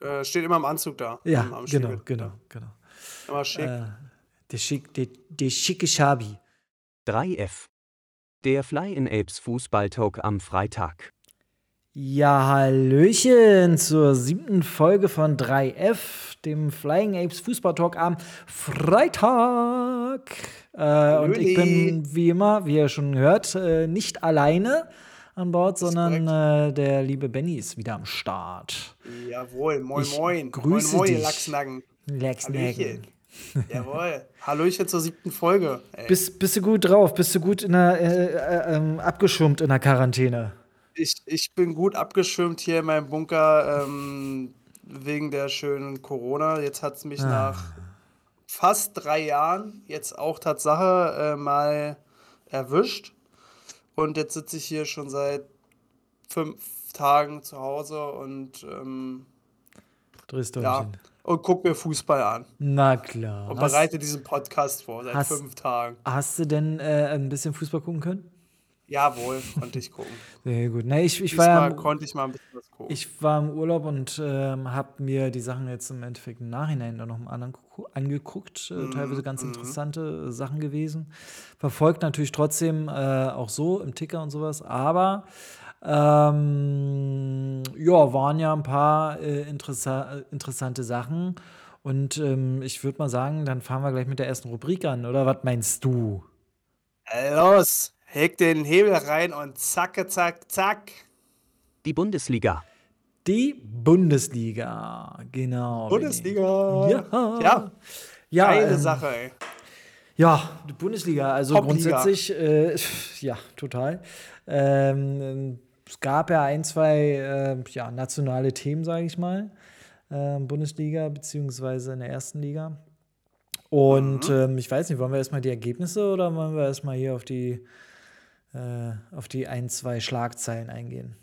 äh, steht immer im Anzug da. Ja, am, am genau, genau, genau. Immer schick. Äh, der, schick, der, der schicke Schabi. 3F. Der Fly in Apes Fußballtalk am Freitag. Ja, Hallöchen zur siebten Folge von 3F, dem Flying Apes Fußball Talk am Freitag. Äh, und ich bin wie immer, wie ihr schon hört, äh, nicht alleine an Bord, sondern äh, der liebe Benny ist wieder am Start. Jawohl, moin Ich moin. grüße moin, moin, dich. Lachsnacken. Hallöchen. Jawohl. Hallöchen zur siebten Folge. Ey. Bist, bist du gut drauf? Bist du gut in der, äh, äh, ähm, abgeschirmt in der Quarantäne? Ich, ich bin gut abgeschirmt hier in meinem Bunker ähm, wegen der schönen Corona. Jetzt hat es mich Ah. nach fast drei Jahren jetzt auch Tatsache äh, mal erwischt. Und jetzt sitze ich hier schon seit fünf Tagen zu Hause und, ähm, Drehst ja, Däumchen. und gucke mir Fußball an. Na klar. Und Hast, bereite diesen Podcast vor seit hast- fünf Tagen. hast du denn äh, ein bisschen Fußball gucken können? Jawohl, konnte ich gucken. Sehr gut. Nee, ich, ich, war Diesmal im, konnte ich mal ein bisschen was gucken. ich war im Urlaub und ähm, habe mir die Sachen jetzt im Endeffekt im Nachhinein dann noch mal angegu- angeguckt. Äh, Mhm, teilweise ganz interessante äh, Sachen gewesen. Verfolgt natürlich trotzdem äh, auch so im Ticker und sowas. Aber ähm, ja, waren ja ein paar äh, interessa interessante Sachen. Und ähm, ich würde mal sagen, dann fahren wir gleich mit der ersten Rubrik an, oder was meinst du? Los, heg den Hebel rein und zacke, zack, zack. Die Bundesliga. Die Bundesliga, genau. Bundesliga. Ja. Ja, Ja, geile ähm, Sache, ey. Ja, die Bundesliga, also grundsätzlich, äh, ja, total. Ähm, es gab ja ein, zwei äh, ja, nationale Themen, sage ich mal, ähm, Bundesliga beziehungsweise in der ersten Liga. Und Mhm. ähm, ich weiß nicht, wollen wir erstmal die Ergebnisse oder wollen wir erstmal hier auf die, äh, auf die ein, zwei Schlagzeilen eingehen?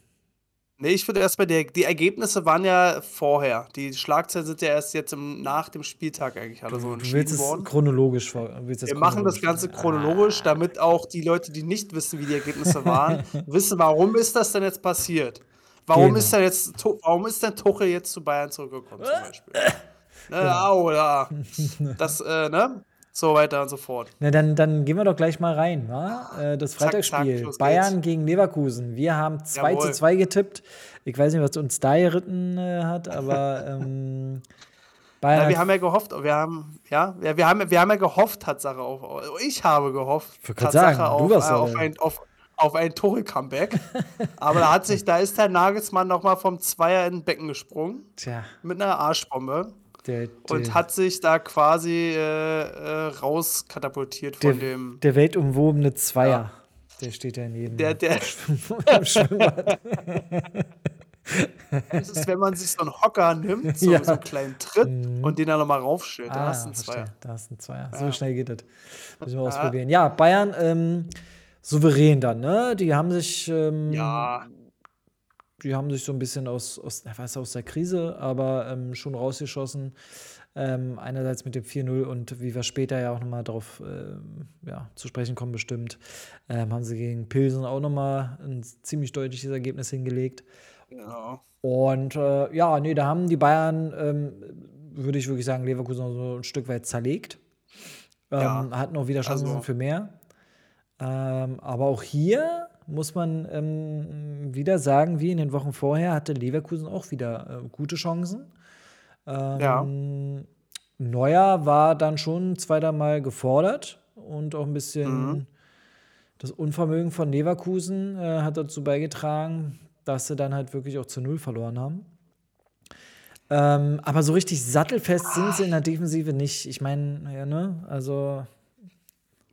Nee, ich würde erstmal, die, die Ergebnisse waren ja vorher. Die Schlagzeilen sind ja erst jetzt im, nach dem Spieltag eigentlich alle so Du entschieden willst es worden. chronologisch vor. Willst Wir machen das chronologisch Ganze chronologisch, Ah. damit auch die Leute, die nicht wissen, wie die Ergebnisse waren, wissen, warum ist das denn jetzt passiert? Warum Genau. ist denn jetzt, warum ist denn Tuchel jetzt zu Bayern zurückgekommen zum Beispiel? Ne, Genau. Oder das, äh, ne? So weiter und so fort. Na, dann, dann gehen wir doch gleich mal rein. Wa? Äh, das Zack, zack, Freitagsspiel. los Bayern geht's. gegen Leverkusen. Wir haben 2 zu Jawohl. 2 getippt. Ich weiß nicht, was uns da geritten äh, hat, aber ähm, Bayern. Ja, wir haben ja gehofft, wir haben, ja, ja, wir haben, wir haben ja gehofft, Tatsache auf, ich habe gehofft, Ich Tatsache sagen, auf, äh, auf der- ein, auf, auf ein Tore-Comeback. Aber da hat sich, da ist der Nagelsmann nochmal vom Zweier in ein Becken gesprungen, Tja, mit einer Arschbombe. Der, Und der, hat sich da quasi äh, äh, rauskatapultiert von der, dem. der weltumwobene Zweier. Der steht ja in jedem Der, der, im Schwimmbad. das ist, wenn man sich so einen Hocker nimmt, so, Ja. so einen kleinen Tritt und den dann nochmal raufstellt. Da Ah, hast du einen. Zweier. Da hast du einen Zweier. Ja. So schnell geht das. Müssen wir ausprobieren. Ja, Bayern ähm, souverän dann, ne? Die haben sich. Ähm, Ja, die haben sich so ein bisschen aus, aus, weiß, aus der Krise, aber ähm, schon rausgeschossen. Ähm, einerseits mit dem 4-0 und wie wir später ja auch nochmal darauf ähm, ja, zu sprechen kommen, bestimmt, ähm, haben sie gegen Pilsen auch nochmal ein ziemlich deutliches Ergebnis hingelegt. genau. Und äh, ja, nee, da haben die Bayern, ähm, würde ich wirklich sagen, Leverkusen so ein Stück weit zerlegt. Ähm, Ja. Hatten auch wieder Chancen Also- für mehr. Ähm, aber auch hier muss man ähm, wieder sagen, wie in den Wochen vorher hatte Leverkusen auch wieder äh, gute Chancen. Ähm, Ja. Neuer war dann schon zweiter Mal gefordert und auch ein bisschen Mhm. das Unvermögen von Leverkusen äh, hat dazu beigetragen, dass sie dann halt wirklich auch zu Null verloren haben. Ähm, aber so richtig sattelfest sind sie in der Defensive nicht. Ich meine, ja, ne? Also,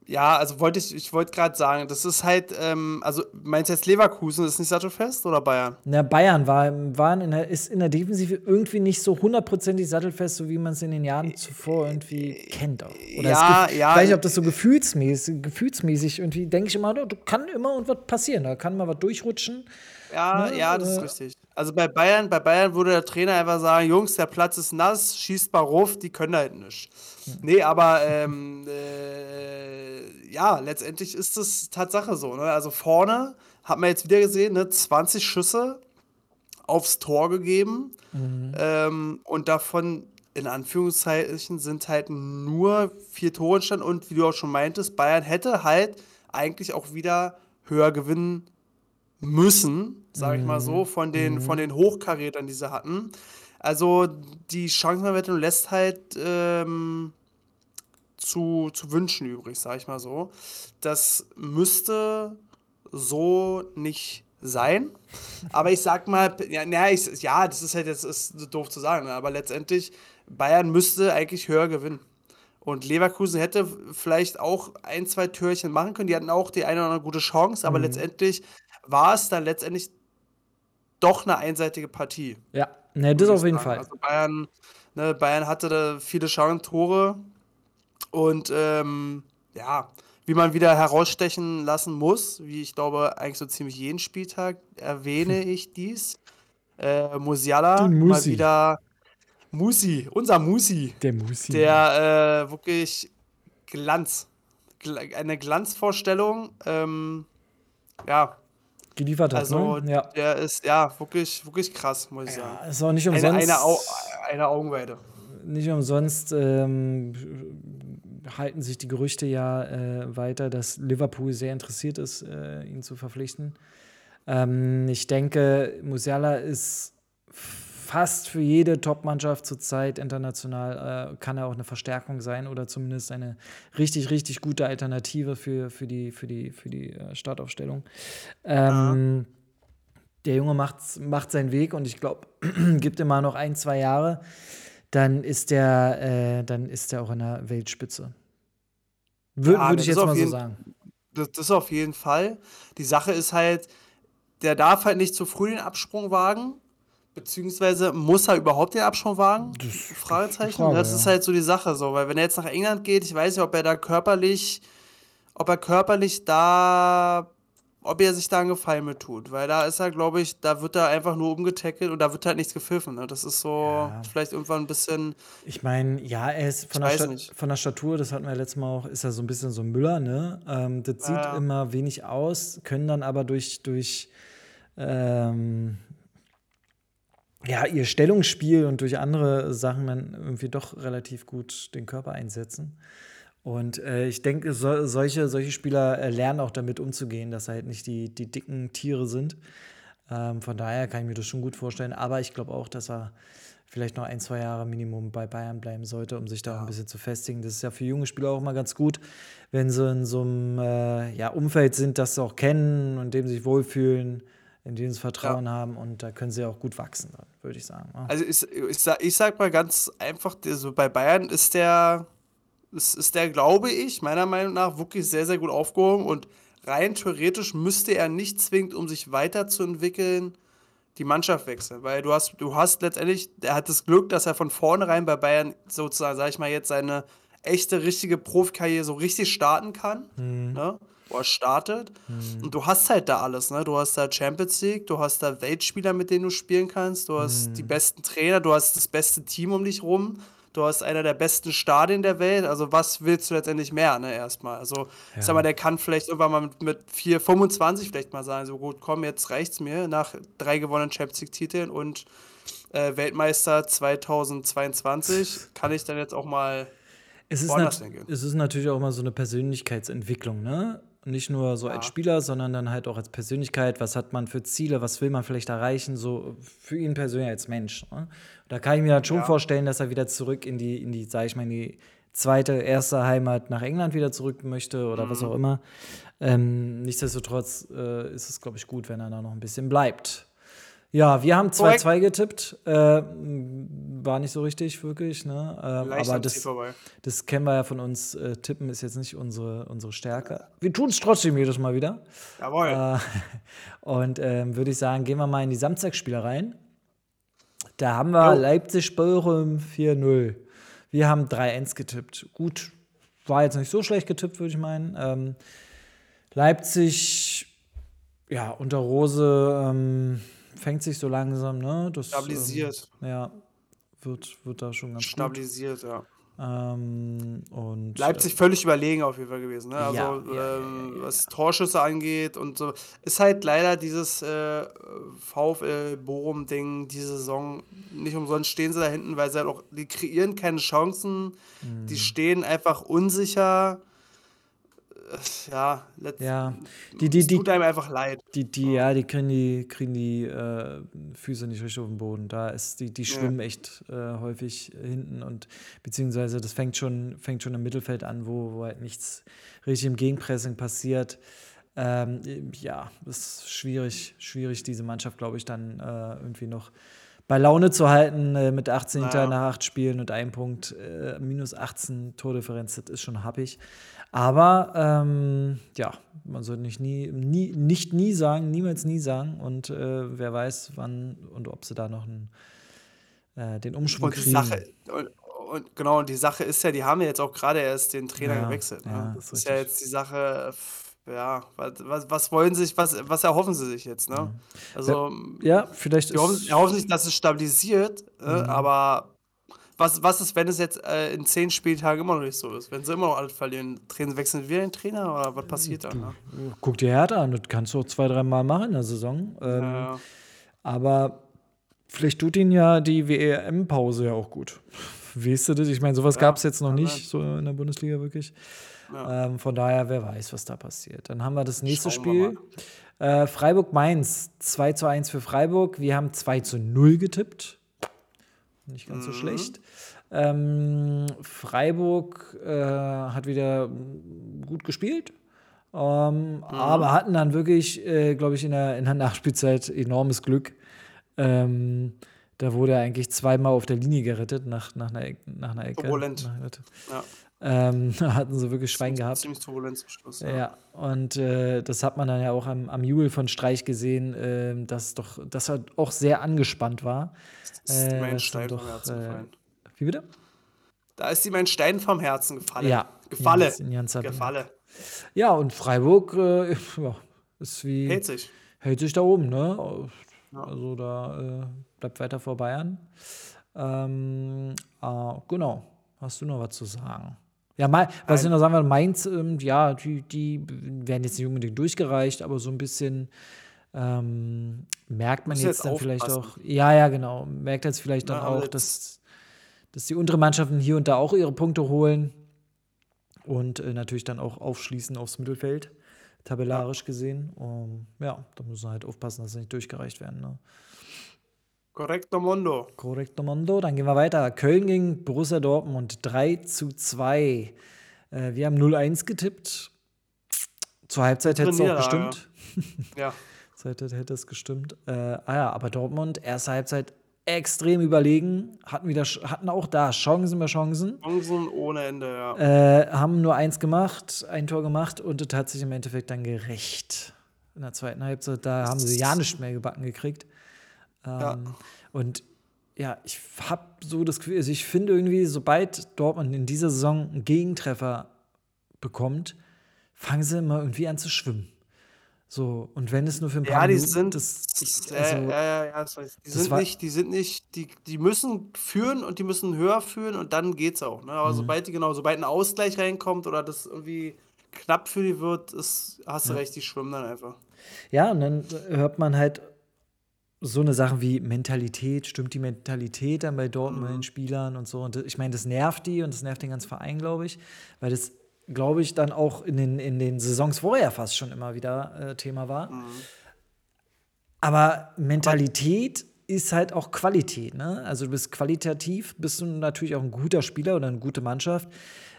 Ja, also wollte ich, ich wollte gerade sagen, das ist halt, ähm, also meinst du jetzt Leverkusen ist nicht sattelfest oder Bayern? na, Bayern war, waren in der, ist in der Defensive irgendwie nicht so hundertprozentig sattelfest, so wie man es in den Jahren zuvor irgendwie kennt. Auch. Oder ja, es ja, Ich weiß nicht, ob das so gefühlsmäßig, gefühlsmäßig irgendwie, denke ich immer, da kann immer und was passieren. Da kann mal was durchrutschen. Ja, Ne, ja, das ist äh, richtig. Also bei Bayern, bei Bayern würde der Trainer einfach sagen, Jungs, der Platz ist nass, schießt mal ruf, die können halt nicht. Nee, aber ähm, äh, ja, letztendlich ist es Tatsache so. Ne? Also vorne hat man jetzt wieder gesehen, ne, 20 Schüsse aufs Tor gegeben. Mhm. Ähm, und davon, in Anführungszeichen, sind halt nur vier Tore entstanden. Und wie du auch schon meintest, Bayern hätte halt eigentlich auch wieder höher gewinnen müssen, sage ich mal so, mhm. von den, mhm. von den Hochkarätern, die sie hatten. Also die Chancenverwertung lässt halt ähm, zu, zu wünschen übrig, sage ich mal so. Das müsste so nicht sein. Aber ich sag mal, ja, na, ich, ja das ist halt jetzt ist doof zu sagen, aber letztendlich Bayern müsste eigentlich höher gewinnen. Und Leverkusen hätte vielleicht auch ein, zwei Türchen machen können. Die hatten auch die eine oder andere gute Chance, aber mhm. letztendlich war es dann letztendlich doch eine einseitige Partie. Ja, ne, das auf jeden sagen. Fall. Also Bayern, ne, Bayern hatte da viele Chancen, Tore und ähm, ja, wie man wieder herausstechen lassen muss, wie ich glaube, eigentlich so ziemlich jeden Spieltag erwähne ich dies. Äh, Musiala mal wieder Musi, unser Musi. Der Musi. Der äh, wirklich Glanz. Eine Glanzvorstellung. Ähm, ja. Geliefert hat, also, ne? Ja. Der ist ja wirklich, wirklich krass, muss ich ja, sagen. Ist auch nicht umsonst. Eine, eine, Au eine Augenweide. Nicht umsonst ähm, halten sich die Gerüchte ja äh, weiter, dass Liverpool sehr interessiert ist, äh, ihn zu verpflichten. Ähm, ich denke, Musiala ist fast für jede Top-Mannschaft zurzeit international, äh, kann er auch eine Verstärkung sein oder zumindest eine richtig, richtig gute Alternative für, für die, für die, für die äh, Startaufstellung. Ähm, ja. Der Junge macht, macht seinen Weg und ich glaube, gibt immer noch ein, zwei Jahre dann ist der, äh, dann ist der auch in der Weltspitze. Wür ja, würde ich jetzt mal jeden, so sagen. Das, das auf jeden Fall. Die Sache ist halt, der darf halt nicht zu früh den Absprung wagen, beziehungsweise muss er überhaupt den Absprung wagen? Das, Fragezeichen. Frage, das ist halt so die Sache so, weil wenn er jetzt nach England geht, ich weiß nicht, ob er da körperlich, ob er körperlich da ob er sich da einen Gefallen mit tut. Weil da ist er, glaube ich, da wird er einfach nur umgetackelt und da wird halt nichts gepfiffen. Ne? Das ist so ja. vielleicht irgendwann ein bisschen. Ich meine, ja, er ist von der, von der, Statur, das hatten wir letztes Mal auch, ist er so ein bisschen so ein Müller, ne? Ähm, das sieht ja. immer wenig aus, können dann aber durch, durch ähm, ja, ihr Stellungsspiel und durch andere Sachen dann irgendwie doch relativ gut den Körper einsetzen. Und äh, ich denke, so, solche, solche Spieler äh, lernen auch damit umzugehen, dass halt nicht die, die dicken Tiere sind. Ähm, von daher kann ich mir das schon gut vorstellen. Aber ich glaube auch, dass er vielleicht noch ein, zwei Jahre Minimum bei Bayern bleiben sollte, um sich da ja. ein bisschen zu festigen. Das ist ja für junge Spieler auch mal ganz gut, wenn sie in so einem äh, ja, Umfeld sind, das sie auch kennen und dem sich wohlfühlen, in dem sie Vertrauen ja. haben und da können sie auch gut wachsen, würde ich sagen. Ja. Also ich, ich, sag, ich sag mal ganz einfach, also bei Bayern ist der ist, ist der, glaube ich, meiner Meinung nach wirklich sehr, sehr gut aufgehoben und rein theoretisch müsste er nicht zwingend, um sich weiterzuentwickeln, die Mannschaft wechseln, weil du hast, du hast letztendlich, er hat das Glück, dass er von vornherein bei Bayern sozusagen, sag ich mal, jetzt seine echte, richtige Profikarriere so richtig starten kann, mhm. ne? Wo er startet. Mhm. Und du hast halt da alles, ne? Du hast da Champions League, du hast da Weltspieler, mit denen du spielen kannst, du hast mhm. die besten Trainer, du hast das beste Team um dich rum du hast einer der besten Stadien der Welt. Also, was willst du letztendlich mehr, ne, erstmal? Also, ja. ich sag mal, der kann vielleicht irgendwann mal mit, mit 4, 25 vielleicht mal sagen: so gut, komm, jetzt reicht's mir nach drei gewonnenen Champions League-Titeln und äh, Weltmeister 2022 kann ich dann jetzt auch mal. Es ist, es ist natürlich auch mal so eine Persönlichkeitsentwicklung, ne? Nicht nur so ja. als Spieler, sondern dann halt auch als Persönlichkeit. Was hat man für Ziele? Was will man vielleicht erreichen? So für ihn persönlich als Mensch. Ne? Da kann ich mir halt schon ja. vorstellen, dass er wieder zurück in die, in die, sag ich mal, in die zweite, erste Heimat nach England wieder zurück möchte oder mhm. was auch immer. Ähm, nichtsdestotrotz äh, ist es, glaube ich, gut, wenn er da noch ein bisschen bleibt. Ja, wir haben 2-2 getippt. Äh, war nicht so richtig, wirklich. Ne? Ähm, aber das, das kennen wir ja von uns. Äh, Tippen ist jetzt nicht unsere, unsere Stärke. Wir tun es trotzdem jedes Mal wieder. Jawohl. Äh, und ähm, würde ich sagen, gehen wir mal in die Samstagsspiele rein. Da haben wir Leipzig-Bochum 4-0. Wir haben 3-1 getippt. Gut, war jetzt nicht so schlecht getippt, würde ich meinen. Ähm, Leipzig, ja, unter Rose. Ähm, fängt sich so langsam, ne? Das, Stabilisiert. Ähm, ja, wird, wird da schon ganz Stabilisiert, gut. ja. Ähm, und Leipzig völlig überlegen auf jeden Fall gewesen. Ne? Also, ja, ja, ähm, ja, was. Torschüsse angeht und so. Ist halt leider dieses äh, VfL Bochum-Ding, diese Saison. Nicht umsonst stehen sie da hinten, weil sie halt auch, die kreieren keine Chancen. Die Mhm. stehen einfach unsicher. Ja, Ja, die, die, die, tut einem einfach leid. die, die, ja, die kriegen die, kriegen die äh, Füße nicht richtig auf den Boden. Da ist die, die Ja. schwimmen echt äh, häufig hinten und beziehungsweise das fängt schon, fängt schon im Mittelfeld an, wo, wo halt nichts richtig im Gegenpressing passiert. Ähm, ja, ist schwierig, schwierig, diese Mannschaft, glaube ich, dann äh, irgendwie noch bei Laune zu halten äh, mit 18 Naja. nach 8 Spielen und einem Punkt, äh, minus 18 Tordifferenz, das ist schon happig. Aber ähm, ja, man sollte nicht nie, nie, nicht nie sagen, niemals nie sagen. Und äh, wer weiß, wann und ob sie da noch einen, äh, den Umschwung Und kriegen. Sache, und, und genau, und die Sache ist ja, die haben ja jetzt auch gerade erst den Trainer Ja, gewechselt. Ne? ja, das ist ist ja richtig. jetzt die Sache, ja, was, was, wollen sich, was, was erhoffen sie sich jetzt, ne? Also, Ja, vielleicht die hoffen, erhoffen sich, dass es stabilisiert, äh, Mhm. aber was, was ist, wenn es jetzt äh, in zehn Spieltagen immer noch nicht so ist? Wenn sie immer noch alles verlieren, Trainer, wechseln wir den Trainer oder was passiert dann? Ne? Guck dir Hertha an, das kannst du auch zwei, dreimal machen in der Saison. Ähm, Ja, Aber vielleicht tut ihn ja die WM-Pause ja auch gut. Weißt du das? Ich meine, sowas Ja, gab es jetzt noch nicht, so in der Bundesliga wirklich. ja. Ähm, von daher, wer weiß, was da passiert. Dann haben wir das nächste Schauen Spiel. Äh, Freiburg-Mainz, 2 zu 1 für Freiburg. Wir haben 2 zu 0 getippt. Nicht ganz so Mhm. schlecht. Ähm, Freiburg äh, hat wieder gut gespielt. Ähm, Mhm. Aber hatten dann wirklich, äh, glaube ich, in der, in der Nachspielzeit enormes Glück. Ähm, da wurde er eigentlich zweimal auf der Linie gerettet nach, nach, einer, Ecke, nach einer Ecke. Turbulent. Nach, ja. Ähm, da hatten sie wirklich Schwein gehabt. Ziemlich turbulent zum Schluss. Ja, und äh, das hat man dann ja auch am, am Jubel von Streich gesehen, ähm, dass doch, dass er auch sehr angespannt war. Das ist Äh, mein Stein dann vom doch, Herzen äh, gefallen. Wie bitte? Da ist ihm ein Stein vom Herzen gefallen. Ja, Gefalle. Gefalle. Ja, und Freiburg äh, ja, ist wie Hält sich. hält sich da oben, ne? Ja. Also da äh, bleibt weiter vor Bayern. Ähm, ah, genau. Hast du noch was zu sagen? Ja, Mai- was ich noch sagen will, Mainz, ähm, ja, die, die werden jetzt nicht unbedingt durchgereicht, aber so ein bisschen ähm, merkt man Muss jetzt jetzt dann vielleicht aufpassen. auch, ja, ja, genau, merkt jetzt vielleicht dann Ja, aber auch, dass, dass die unteren Mannschaften hier und da auch ihre Punkte holen und äh, natürlich dann auch aufschließen aufs Mittelfeld, tabellarisch gesehen. Um, ja, da müssen wir halt aufpassen, dass sie nicht durchgereicht werden. Ne? Correcto Mondo. Korrekt, Mondo. Dann gehen wir weiter. Köln gegen Borussia Dortmund 3 zu 2. Äh, wir haben 0-1 getippt. Zur Halbzeit hätte es auch gestimmt. Ja. Zur Halbzeit hätte es gestimmt. Äh, ah ja, aber Dortmund, erste Halbzeit extrem überlegen. Hatten, wieder, hatten auch da Chancen über Chancen. Chancen ohne Ende, ja. Äh, haben nur eins gemacht, ein Tor gemacht und das hat sich im Endeffekt dann gerecht. In der zweiten Halbzeit, da haben sie ja nicht mehr gebacken gekriegt. Ähm, Ja. Und ja, ich habe so das Gefühl, also ich finde irgendwie, sobald Dortmund in dieser Saison einen Gegentreffer bekommt, fangen sie immer irgendwie an zu schwimmen. So, und wenn es nur für ein paar Ja, die Minuten, sind. das, ich, ja, also, ja, ja, ja, das weiß ich. Die das sind war- nicht, die sind nicht, die, die müssen führen und die müssen höher führen und dann geht's auch. Ne? Mhm. Aber sobald die, genau, sobald ein Ausgleich reinkommt oder das irgendwie knapp für die wird, ist, hast du recht, die schwimmen dann einfach. Ja, und dann hört man halt so eine Sache wie Mentalität, stimmt die Mentalität dann bei Dortmund den Spielern und so. Und ich meine, das nervt die und das nervt den ganzen Verein, glaube ich, weil das, glaube ich, dann auch in den, in den Saisons vorher fast schon immer wieder äh, Thema war. Aber Mentalität ist halt auch Qualität. Ne? Also du bist qualitativ, bist du natürlich auch ein guter Spieler oder eine gute Mannschaft,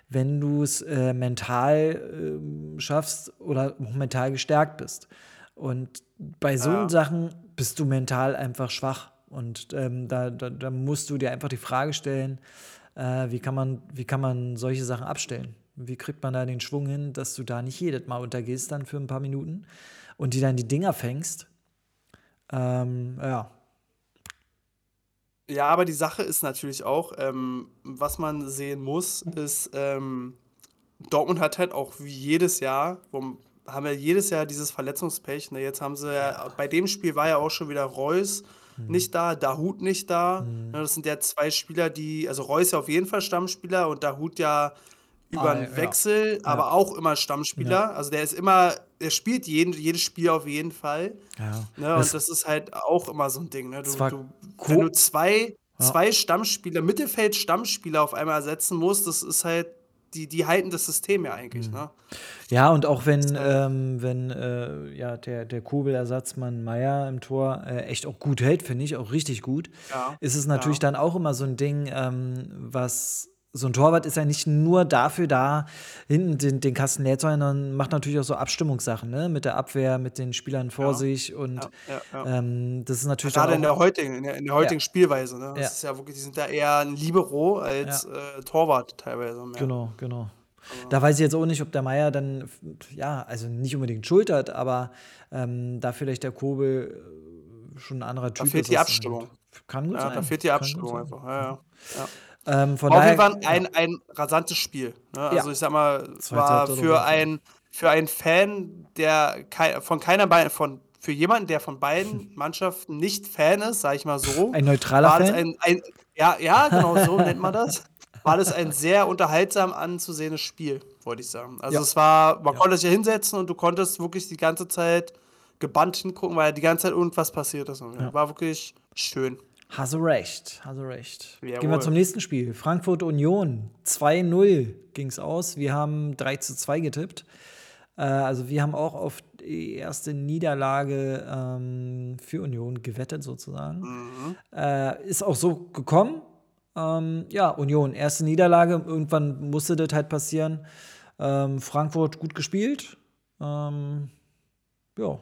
wenn du es äh, mental ähm, schaffst oder mental gestärkt bist. Und bei so Ja. Sachen bist du mental einfach schwach. Und ähm, da, da, da musst du dir einfach die Frage stellen, äh, wie, kann man, wie kann man solche Sachen abstellen? Wie kriegt man da den Schwung hin, dass du da nicht jedes Mal untergehst dann für ein paar Minuten und die dann die Dinger fängst? Ähm, ja, Ja, aber die Sache ist natürlich auch, ähm, was man sehen muss, ist, ähm, Dortmund hat halt auch wie jedes Jahr, wo, haben wir jedes Jahr dieses Verletzungspech. Ne? Jetzt haben sie ja, bei dem Spiel war ja auch schon wieder Reus nicht da, Dahut nicht da. Mhm. Ne, das sind ja zwei Spieler, die, also Reus ja auf jeden Fall Stammspieler und Dahut ja über Ah, einen ja. Wechsel, aber auch immer Stammspieler. Also der ist immer, der spielt jeden, jedes Spiel auf jeden Fall. Ja. Ne? Das- und das ist halt auch immer so ein Ding. Ne? Du, du, wenn du zwei, Ja. zwei Stammspieler, Mittelfeld-Stammspieler auf einmal ersetzen musst, das ist halt, die, die halten das System ja eigentlich. Mhm. Ne? Ja, und auch wenn, ähm, wenn äh, ja, der, der Kobel-Ersatzmann Meier im Tor äh, echt auch gut hält, finde ich, auch richtig gut, Ja. ist es natürlich Ja. dann auch immer so ein Ding, ähm, was so ein Torwart ist ja nicht nur dafür da, hinten den, den Kasten leer zu halten, sondern macht natürlich auch so Abstimmungssachen, ne? Mit der Abwehr, mit den Spielern vor Ja. sich und Ja, ja, ähm, das ist natürlich Gerade in der heutigen, in der, in der heutigen Spielweise. Ne? Das Ja. ist ja wirklich, die sind da eher ein Libero als äh, Torwart teilweise. Mehr. Genau, genau. Da weiß ich jetzt auch nicht, ob der Meier dann, ja, also nicht unbedingt Schuld hat, aber ähm, da vielleicht der Kobel äh, schon ein anderer Typ fehlt ist. die Abstimmung. Kann gut Ja, sein. da fehlt die Abstimmung einfach. Ja, ja. Ja. Ähm, von Auf daher, jeden Fall ein, ein rasantes Spiel. Ne? Also Ja. ich sag mal, war für Fall. ein für einen Fan, der kei von keiner beiden, von für jemanden, der von beiden Mannschaften nicht Fan ist, sag ich mal so, ein neutraler war Fan. ein, ein ja, ja, genau so nennt man das. War das ein sehr unterhaltsam anzusehendes Spiel, wollte ich sagen. Also Ja. es war, man konnte sich ja hinsetzen und du konntest wirklich die ganze Zeit gebannt hingucken, weil die ganze Zeit irgendwas passiert ist. Und War wirklich schön. Hast du recht, hast du recht. Gehen wir Jawohl. zum nächsten Spiel. Frankfurt Union. 2-0 ging es aus. Wir haben 3 zu 2 getippt. Äh, also wir haben auch auf die erste Niederlage ähm, für Union gewettet sozusagen. Mhm. Äh, ist auch so gekommen. Ähm, ja, Union, erste Niederlage. Irgendwann musste das halt passieren. Ähm, Frankfurt gut gespielt. Ähm, ja.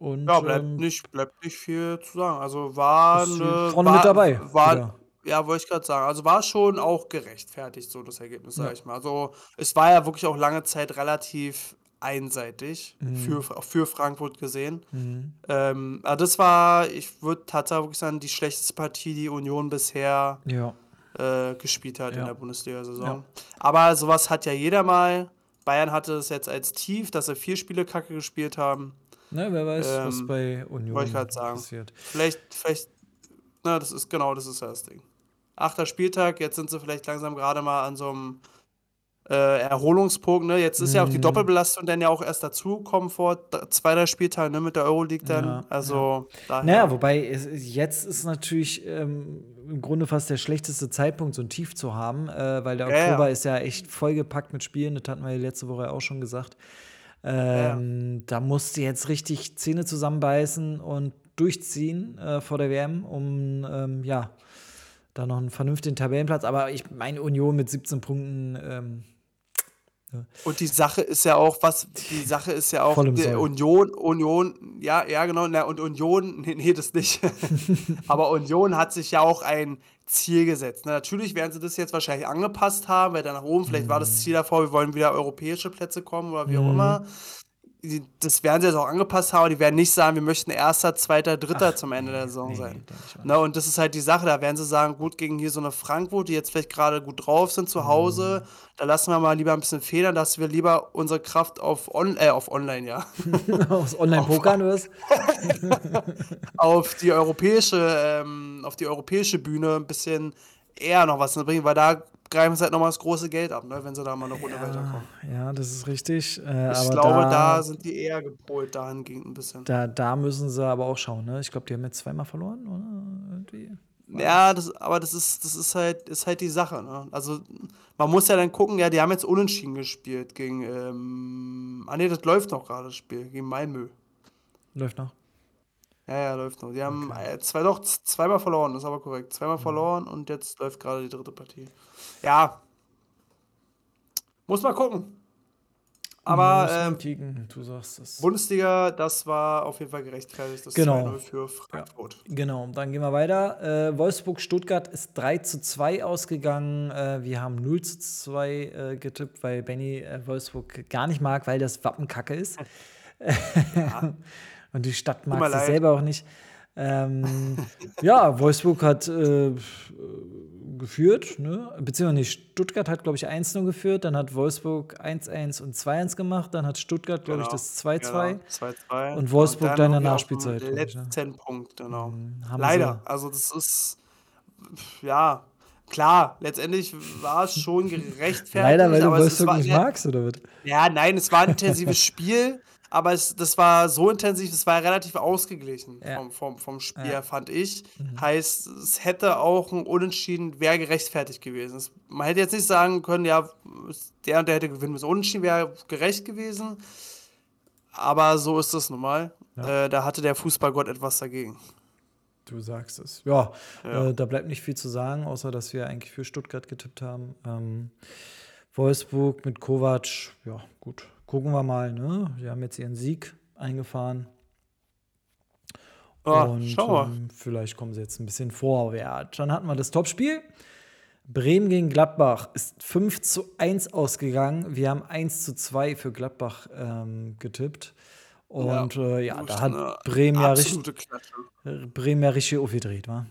Und, Ja, bleibt ähm, nicht, bleibt nicht viel zu sagen. Also war eine, vorne war, mit dabei War, ja, wollte ich gerade sagen. Also war schon auch gerechtfertigt, so das Ergebnis, sag Ja. ich mal. Also es war ja wirklich auch lange Zeit relativ einseitig Mhm. für, für Frankfurt gesehen. Ähm, aber das war, ich würde tatsächlich sagen, die schlechteste Partie, die Union bisher ja. äh, gespielt hat in der Bundesliga-Saison. Aber sowas hat ja jeder mal. Bayern hatte es jetzt als tief, dass sie vier Spiele Kacke gespielt haben. Ne, wer weiß, was Ähm, bei Union wollte ich grad sagen. passiert. Vielleicht, vielleicht, na, das ist genau, das ist ja das Ding. Achter Spieltag, jetzt sind sie vielleicht langsam gerade mal an so einem äh, Erholungspunkt, ne? Jetzt ist ja auch die Mhm. Doppelbelastung dann ja auch erst dazugekommen vor d- zwei, drei Spieltagen, ne, mit der Euroleague dann. Ja, also, daher. Naja, wobei es, jetzt ist natürlich ähm, im Grunde fast der schlechteste Zeitpunkt, so ein Tief zu haben, äh, weil der Ja, ja. Oktober ist ja echt vollgepackt mit Spielen. Das hatten wir letzte Woche auch schon gesagt. Ähm, Da musst du jetzt richtig Zähne zusammenbeißen und durchziehen äh, vor der WM, um ähm, ja da noch einen vernünftigen Tabellenplatz. Aber ich meine Union mit 17 Punkten. Ähm, Und die Sache ist ja auch, was, die Sache ist ja auch. Union, Union, ja, ja, genau, na, und Union, nee, nee, das nicht. Aber Union hat sich ja auch ein Ziel gesetzt. Na, natürlich werden sie das jetzt wahrscheinlich angepasst haben, weil dann nach oben, vielleicht war das Ziel davor, wir wollen wieder europäische Plätze kommen oder wie auch Mhm. immer. Das werden sie jetzt auch angepasst haben, aber die werden nicht sagen, wir möchten erster, zweiter, dritter zum Ende der Saison nee, sein. Na, und das ist halt die Sache, da werden sie sagen, gut, gegen hier so eine Frankfurt, die jetzt vielleicht gerade gut drauf sind zu Hause, da lassen wir mal lieber ein bisschen federn, dass wir lieber unsere Kraft auf, on äh, auf online, ja, aus Online-Pokern was? auf die europäische, ähm, auf die europäische Bühne ein bisschen eher noch was bringen, weil da greifen sie halt nochmal das große Geld ab, ne, wenn sie da mal eine Runde weiterkommen. Ja, das ist richtig. Äh, Ich glaube, da, da, sind die eher gepolt dahingehend ein bisschen. da, da müssen sie aber auch schauen. Ne? Ich glaube, die haben jetzt zweimal verloren, oder? Irgendwie. Ja, das, aber das ist, das ist halt, ist halt die Sache. Ne? Also man muss ja dann gucken, ja, die haben jetzt unentschieden gespielt gegen, ähm, ah nee, das läuft noch gerade das Spiel, gegen Malmö. Läuft noch. Ja, ja, läuft noch. Die haben äh, zwei, doch, zweimal verloren, das ist aber korrekt. Zweimal Mhm. verloren und jetzt läuft gerade die dritte Partie. Ja. Muss mal gucken. Aber man ähm, du sagst es. Bundesliga, das war auf jeden Fall gerechtfertigt, das Genau. 2-0 für Frankfurt. Genau, dann gehen wir weiter. Äh, Wolfsburg-Stuttgart ist 3 zu 2 ausgegangen. Äh, wir haben 0 zu 2 äh, getippt, weil Benny äh, Wolfsburg gar nicht mag, weil das Wappen kacke ist. Und die Stadt mag leid. selber auch nicht. Ähm, ja, Wolfsburg hat äh, geführt, ne? beziehungsweise nicht. Stuttgart hat, glaube ich, 1-0 geführt, dann hat Wolfsburg 1-1 und 2-1 gemacht, dann hat Stuttgart, glaube Genau, ich, das 2-2 genau, 2-2 und und Wolfsburg dann dann in der Nachspielzeit, ich. Ne? letzten Punkt, genau. Mhm, Leider, sie. also das ist, ja, klar, letztendlich war es schon Leider, weil gerechtfertigt, du Wolfsburg war, nicht magst, oder was? ja, nein, es war ein intensives Spiel, aber es, das war so intensiv, es war relativ ausgeglichen Ja, vom, vom, vom Spiel ja. fand ich. Mhm. Heißt, es hätte auch ein Unentschieden, wäre gerechtfertigt gewesen. Es, man hätte jetzt nicht sagen können, ja, der und der hätte gewinnen müssen. Unentschieden wäre gerecht gewesen, aber so ist das nun mal. Ja, Äh, da hatte der Fußballgott etwas dagegen. du sagst es. Ja, Ja. äh, da bleibt nicht viel zu sagen, außer dass wir eigentlich für Stuttgart getippt haben. Ähm, Wolfsburg mit Kovac, ja, gut. Gucken wir mal, ne? Die haben jetzt ihren Sieg eingefahren. Ja, Und schauen wir. ähm, vielleicht kommen sie jetzt ein bisschen vorwärts. Dann hatten wir das Topspiel. Bremen gegen Gladbach ist 5 zu 1 ausgegangen. Wir haben 1 zu 2 für Gladbach ähm, getippt. Ja, Und äh, ja, da hat Bremen ja richtig. Bremen ja richtig aufgedreht, war.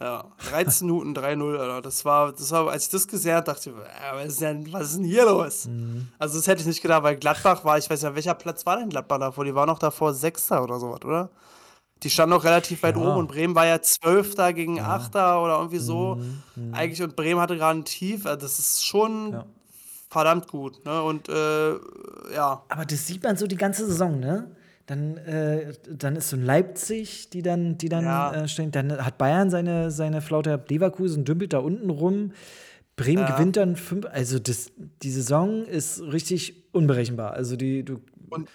Ja, 13 Minuten 3-0, Alter. Das war, das war, als ich das gesehen habe, dachte ich, äh, was ist denn, was ist denn hier los? Mhm. Also, das hätte ich nicht gedacht, weil Gladbach war, ich weiß ja, welcher Platz war denn Gladbach davor? Die waren noch davor Sechster oder sowas, oder? Die standen noch relativ weit oben Ja, und Bremen war ja Zwölfter gegen ja. Achter oder irgendwie so. Mhm. Mhm. Eigentlich und Bremen hatte gerade ein Tief. Also das ist schon Ja. verdammt gut, ne? Und äh, ja, Aber das sieht man so die ganze Saison, ne? Dann, äh, dann ist so ein Leipzig, die dann, die dann ja, äh, stehen. Dann hat Bayern seine, seine Flaute, Leverkusen dümpelt da unten rum. Bremen ja. gewinnt dann fünf. Also das, die Saison ist richtig unberechenbar. Also die, du, Und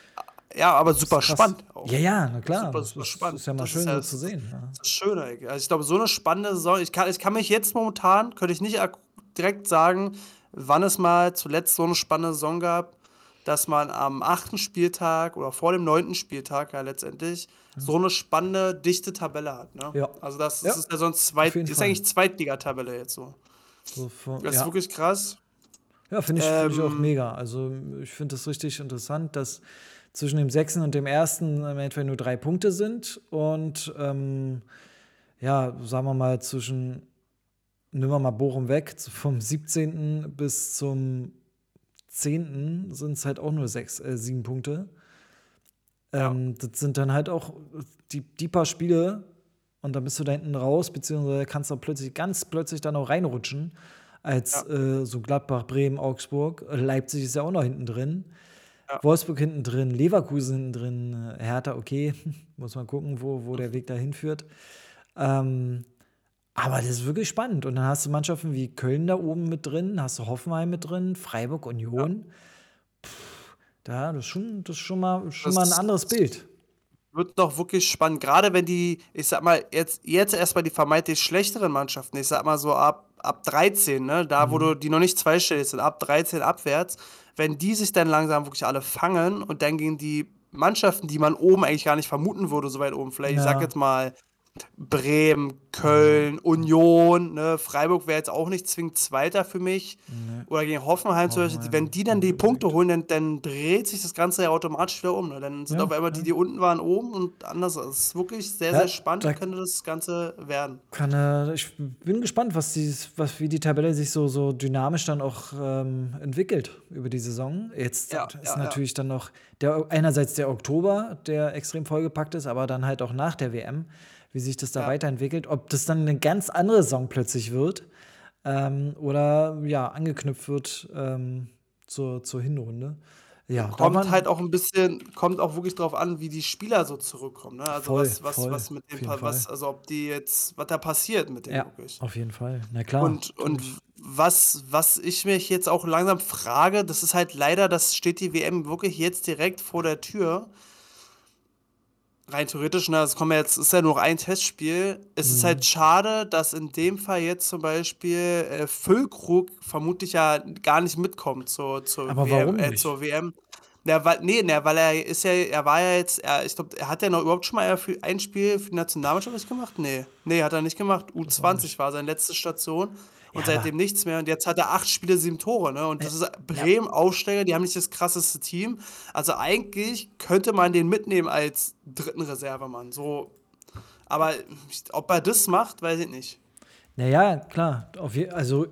ja, aber das ist super spannend auch. Ja, ja, na klar. Super, Das super ist, spannend. ist ja mal Das ist schön ja so das, zu sehen. Ja. das, das Schöne. Also ich glaube, so eine spannende Saison. Ich kann, ich kann mich jetzt momentan, könnte ich nicht direkt sagen, wann es mal zuletzt so eine spannende Saison gab, dass man am achten Spieltag oder vor dem neunten Spieltag ja letztendlich so eine spannende, dichte Tabelle hat. Ne? Ja, Also das, ja, das ist ja sonst zweit, ist Fall. eigentlich Zweitligatabelle jetzt so. So von, Das ist ja. wirklich krass. Ja, finde ich, find ich auch Ähm, mega. Also ich finde das richtig interessant, dass zwischen dem sechsten und dem ersten im Endeffekt nur drei Punkte sind. Und ähm, ja, sagen wir mal, zwischen, nehmen wir mal Bochum weg, vom 17. bis zum 10. sind es halt auch nur sechs, äh, sieben Punkte. Ja. Ähm, das sind dann halt auch die, die paar Spiele und dann bist du da hinten raus, beziehungsweise kannst du plötzlich ganz plötzlich dann auch reinrutschen, als Ja. äh, so Gladbach, Bremen, Augsburg. Leipzig ist ja auch noch hinten drin. Ja. Wolfsburg hinten drin, Leverkusen hinten drin, Hertha, okay, muss man gucken, wo, wo der Weg dahin führt. Ähm, aber das ist wirklich spannend. Und dann hast du Mannschaften wie Köln da oben mit drin, hast du Hoffenheim mit drin, Freiburg, Ja. Union. Da, das ist schon, das ist schon mal, schon mal ein Das anderes Bild. wird doch wirklich spannend. Gerade wenn die, ich sag mal, jetzt, jetzt erstmal die vermeintlich schlechteren Mannschaften, ich sag mal so ab, ab 13, ne, da wo Mhm. du die noch nicht zweistellig sind, ab 13 abwärts, wenn die sich dann langsam wirklich alle fangen und dann gegen die Mannschaften, die man oben eigentlich gar nicht vermuten würde, so weit oben, vielleicht, ich sag Ja. jetzt mal Bremen, Köln, Union, ne, Freiburg wäre jetzt auch nicht zwingend Zweiter für mich. Ne, Oder gegen Hoffenheim zum Beispiel, wenn die dann die Punkte holen, dann, dann dreht sich das Ganze ja automatisch wieder um. Ne? Dann sind Ja, auf einmal die, ja. die unten waren, oben und anders. Es ist wirklich sehr, Ja, sehr spannend, da könnte das Ganze werden. kann, äh, ich bin gespannt, was die, was, wie die Tabelle sich so, so dynamisch dann auch ähm, entwickelt über die Saison. Jetzt ist natürlich dann noch der, einerseits der Oktober, der extrem vollgepackt ist, aber dann halt auch nach der WM, wie sich das da Ja. weiterentwickelt. Ob das dann eine ganz andere Saison plötzlich wird ähm, oder ja, angeknüpft wird ähm, zur, zur Hinrunde. Ja, Kommt halt auch ein bisschen, kommt auch wirklich drauf an, wie die Spieler so zurückkommen. Ne? Also voll, was, was, voll, was mit dem, was, also ob die jetzt, was da passiert mit denen Ja, wirklich. auf jeden Fall. Na klar. Und, und was, was ich mich jetzt auch langsam frage, das ist halt leider, das steht die WM wirklich jetzt direkt vor der Tür. Rein theoretisch, ne, es kommen ja jetzt, ist ja nur noch ein Testspiel. Es ist Mhm. halt schade, dass in dem Fall jetzt zum Beispiel äh, Füllkrug vermutlich ja gar nicht mitkommt zur, zur Aber WM, warum äh, zur WM. Ja, weil, nee, ne, weil er ist ja, er war ja jetzt, er, ich glaube, er hat ja noch überhaupt schon mal für ein Spiel für die Nationalmannschaft gemacht? Nee, nee, hat er nicht gemacht. Das auch U20 nicht. war seine letzte Station und aber seitdem nichts mehr. Und jetzt hat er acht Spiele, sieben Tore, ne? Und äh, das ist ja, Bremen, Aufsteiger, die haben nicht das krasseste Team. Also eigentlich könnte man den mitnehmen als dritten Reservemann. So, aber ob er das macht, weiß ich nicht. Naja, klar. Also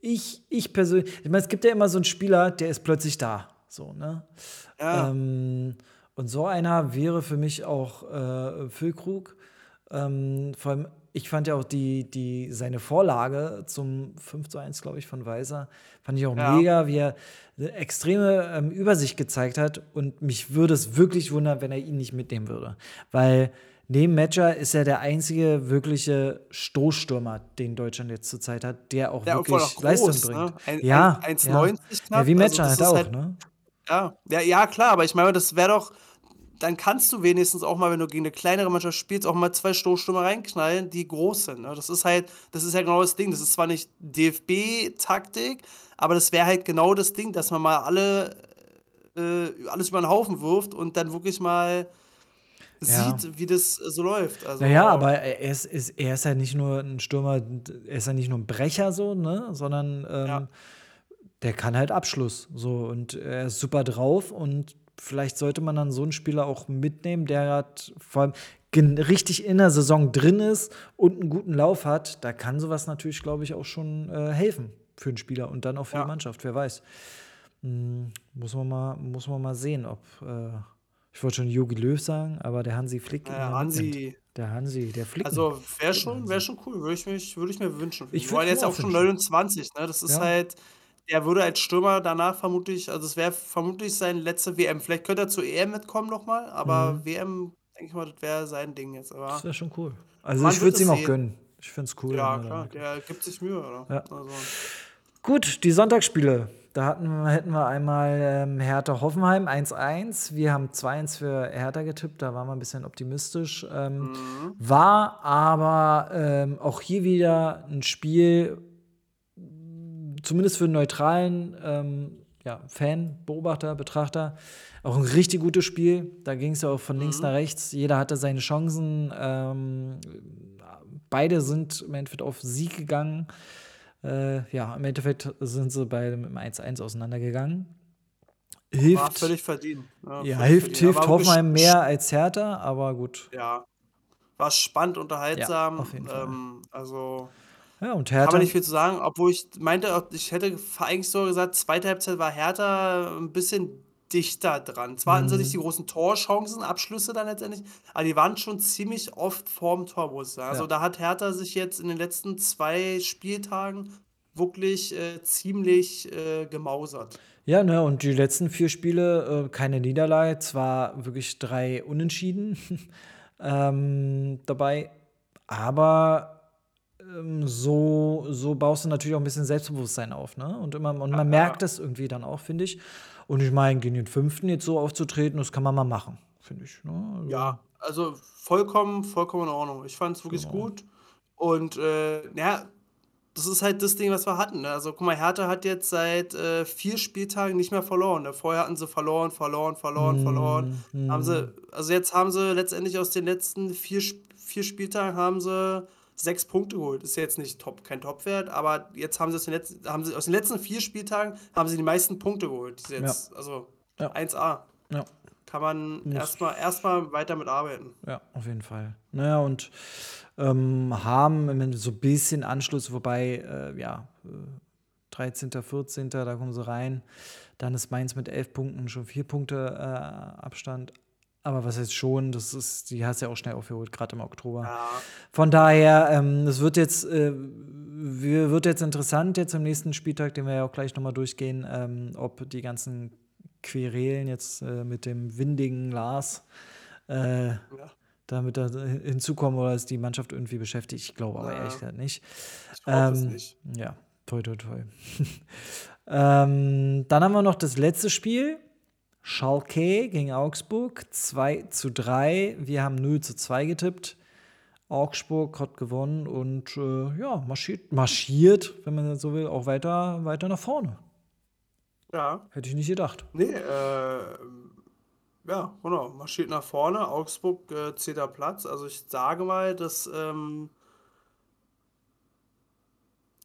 ich, ich persönlich, ich meine, es gibt ja immer so einen Spieler, der ist plötzlich da. So, ne? Ja. Ähm, und so einer wäre für mich auch äh, Füllkrug. Ähm, vor allem, ich fand ja auch die, die, seine Vorlage zum 5 zu 1, glaube ich, von Weiser, fand ich auch Ja. mega, wie er eine extreme ähm, Übersicht gezeigt hat. Und mich würde es wirklich wundern, wenn er ihn nicht mitnehmen würde. Weil neben Matcher ist er der einzige wirkliche Stoßstürmer, den Deutschland jetzt zurzeit hat, der auch Ja, allem wirklich auch Leistung groß, bringt. ne? Ein, Ja, ein, ja. 1,90 Ja, knapp. wie Also Matcher das halt auch, halt, ne? ja. ja, ja, klar, aber ich meine, das wäre doch, dann kannst du wenigstens auch mal, wenn du gegen eine kleinere Mannschaft spielst, auch mal zwei Stoßstürmer reinknallen, die groß sind. Ne? Das ist halt, das ist ja genau das Ding. Das ist zwar nicht DFB-Taktik, aber das wäre halt genau das Ding, dass man mal alle, äh, alles über den Haufen wirft und dann wirklich mal Ja. sieht, wie das so läuft. Also, Naja, aber er ist, ist, er ist ja nicht nur ein Stürmer, er ist ja nicht nur ein Brecher so, ne? Sondern ähm, Ja. der kann halt Abschluss. So und er ist super drauf und vielleicht sollte man dann so einen Spieler auch mitnehmen, der hat vor allem richtig in der Saison drin ist und einen guten Lauf hat. Da kann sowas natürlich, glaube ich, auch schon äh, helfen für einen Spieler und dann auch für Ja. die Mannschaft, wer weiß. Hm, muss, man mal, muss man mal sehen, ob. Äh, ich wollte schon Jogi Löw sagen, aber der Hansi Flick. ja mitnimmt. Hansi, Der Hansi, der Flick. Also wäre schon, wäre schon cool, würde ich, mich, würde ich mir wünschen. Ich würd's jetzt auch schon wünschen. 29, ne? Das ist Ja. halt, der würde als Stürmer danach vermutlich, also es wäre vermutlich sein letzte WM. Vielleicht könnte er zur EM mitkommen nochmal, aber Mhm. WM, denke ich mal, das wäre sein Ding jetzt. Aber Das wäre schon cool. Also ich würde es ihm auch sehen. gönnen. Ich finde es cool. ja, er klar, der gibt sich Mühe, oder? Ja. Also, Gut, die Sonntagsspiele. Da hatten, wir- hätten wir einmal ähm, Hertha Hoffenheim 1-1. Wir haben 2-1 für Hertha getippt, da waren wir ein bisschen optimistisch. Ähm, mhm. War aber ähm, auch hier wieder ein Spiel, zumindest für einen neutralen ähm, ja, Fan, Beobachter, Betrachter, auch ein richtig gutes Spiel. Da ging es ja auch von links Mhm. nach rechts. Jeder hatte seine Chancen. Ähm, beide sind im Endeffekt auf Sieg gegangen. Äh, ja, im Endeffekt sind sie beide mit dem 1-1 auseinandergegangen. War Hilft, völlig verdient. Ja, ja, völlig hilft, verdient. hilft Hoffenheim mehr als Hertha, aber gut. Ja. War spannend, unterhaltsam. auf jeden Fall. Ähm, also. Ja, und Kann Hertha. man nicht viel zu sagen, obwohl ich meinte, ich hätte eigentlich so gesagt, zweite Halbzeit war Hertha ein bisschen dichter dran. Zwar hatten sie nicht die Mhm. großen Torchancen, Abschlüsse dann letztendlich, aber die waren schon ziemlich oft vorm Tor, muss ich sagen. Also Ja. da hat Hertha sich jetzt in den letzten zwei Spieltagen wirklich äh, ziemlich äh, gemausert. Ja, ne, und die letzten vier Spiele, äh, keine Niederlage, zwar wirklich drei Unentschieden ähm, dabei, aber so, so baust du natürlich auch ein bisschen Selbstbewusstsein auf, ne? Und, immer, und man Ja. merkt das irgendwie dann auch, finde ich. Und ich meine, gegen den fünften jetzt so aufzutreten, das kann man mal machen, finde ich. Ne? Also, Ja, also vollkommen, vollkommen in Ordnung. Ich fand es wirklich Genau. gut. Und äh, ja, das ist halt das Ding, was wir hatten. Ne? Also guck mal, Hertha hat jetzt seit äh, vier Spieltagen nicht mehr verloren. Ne? Vorher hatten sie verloren, verloren, verloren, verloren. Mm, Haben mm. sie, also jetzt haben sie letztendlich aus den letzten vier, vier Spieltagen haben sie sechs Punkte geholt. Ist ja jetzt nicht top, kein Topwert, aber jetzt haben sie, aus den letzten, haben sie aus den letzten vier Spieltagen haben sie die meisten Punkte geholt. Jetzt, also Ja. 1A. Ja. Kann man Muss- erstmal erstmal weiter mit arbeiten. Ja, auf jeden Fall. Naja, und ähm, haben so ein bisschen Anschluss, wobei, äh, ja, äh, 13., 14., da kommen sie rein. Dann ist Mainz mit elf Punkten schon vier Punkte äh, Abstand. Aber was jetzt schon, das ist, die hast du ja auch schnell aufgeholt, gerade im Oktober. Ja, Von daher, ähm, es wird jetzt, äh, wir- wird jetzt interessant, jetzt im nächsten Spieltag, den wir ja auch gleich nochmal durchgehen, ähm, ob die ganzen Querelen jetzt äh, mit dem windigen Lars äh, ja. damit da hinzukommen oder ist die Mannschaft irgendwie beschäftigt. Ich glaube aber Ja. ehrlich gesagt nicht. Ich Ähm, nicht. Ja, toi, toi, toi. ähm, dann haben wir noch das letzte Spiel. Schalke gegen Augsburg 2 zu 3. Wir haben 0 zu 2 getippt. Augsburg hat gewonnen und äh, ja, marschiert, marschiert, wenn man das so will, auch weiter, weiter nach vorne. Ja. Hätte ich nicht gedacht. Nee, äh, ja, genau. Marschiert nach vorne. Augsburg äh, zehnter Platz. Also ich sage mal, das ähm,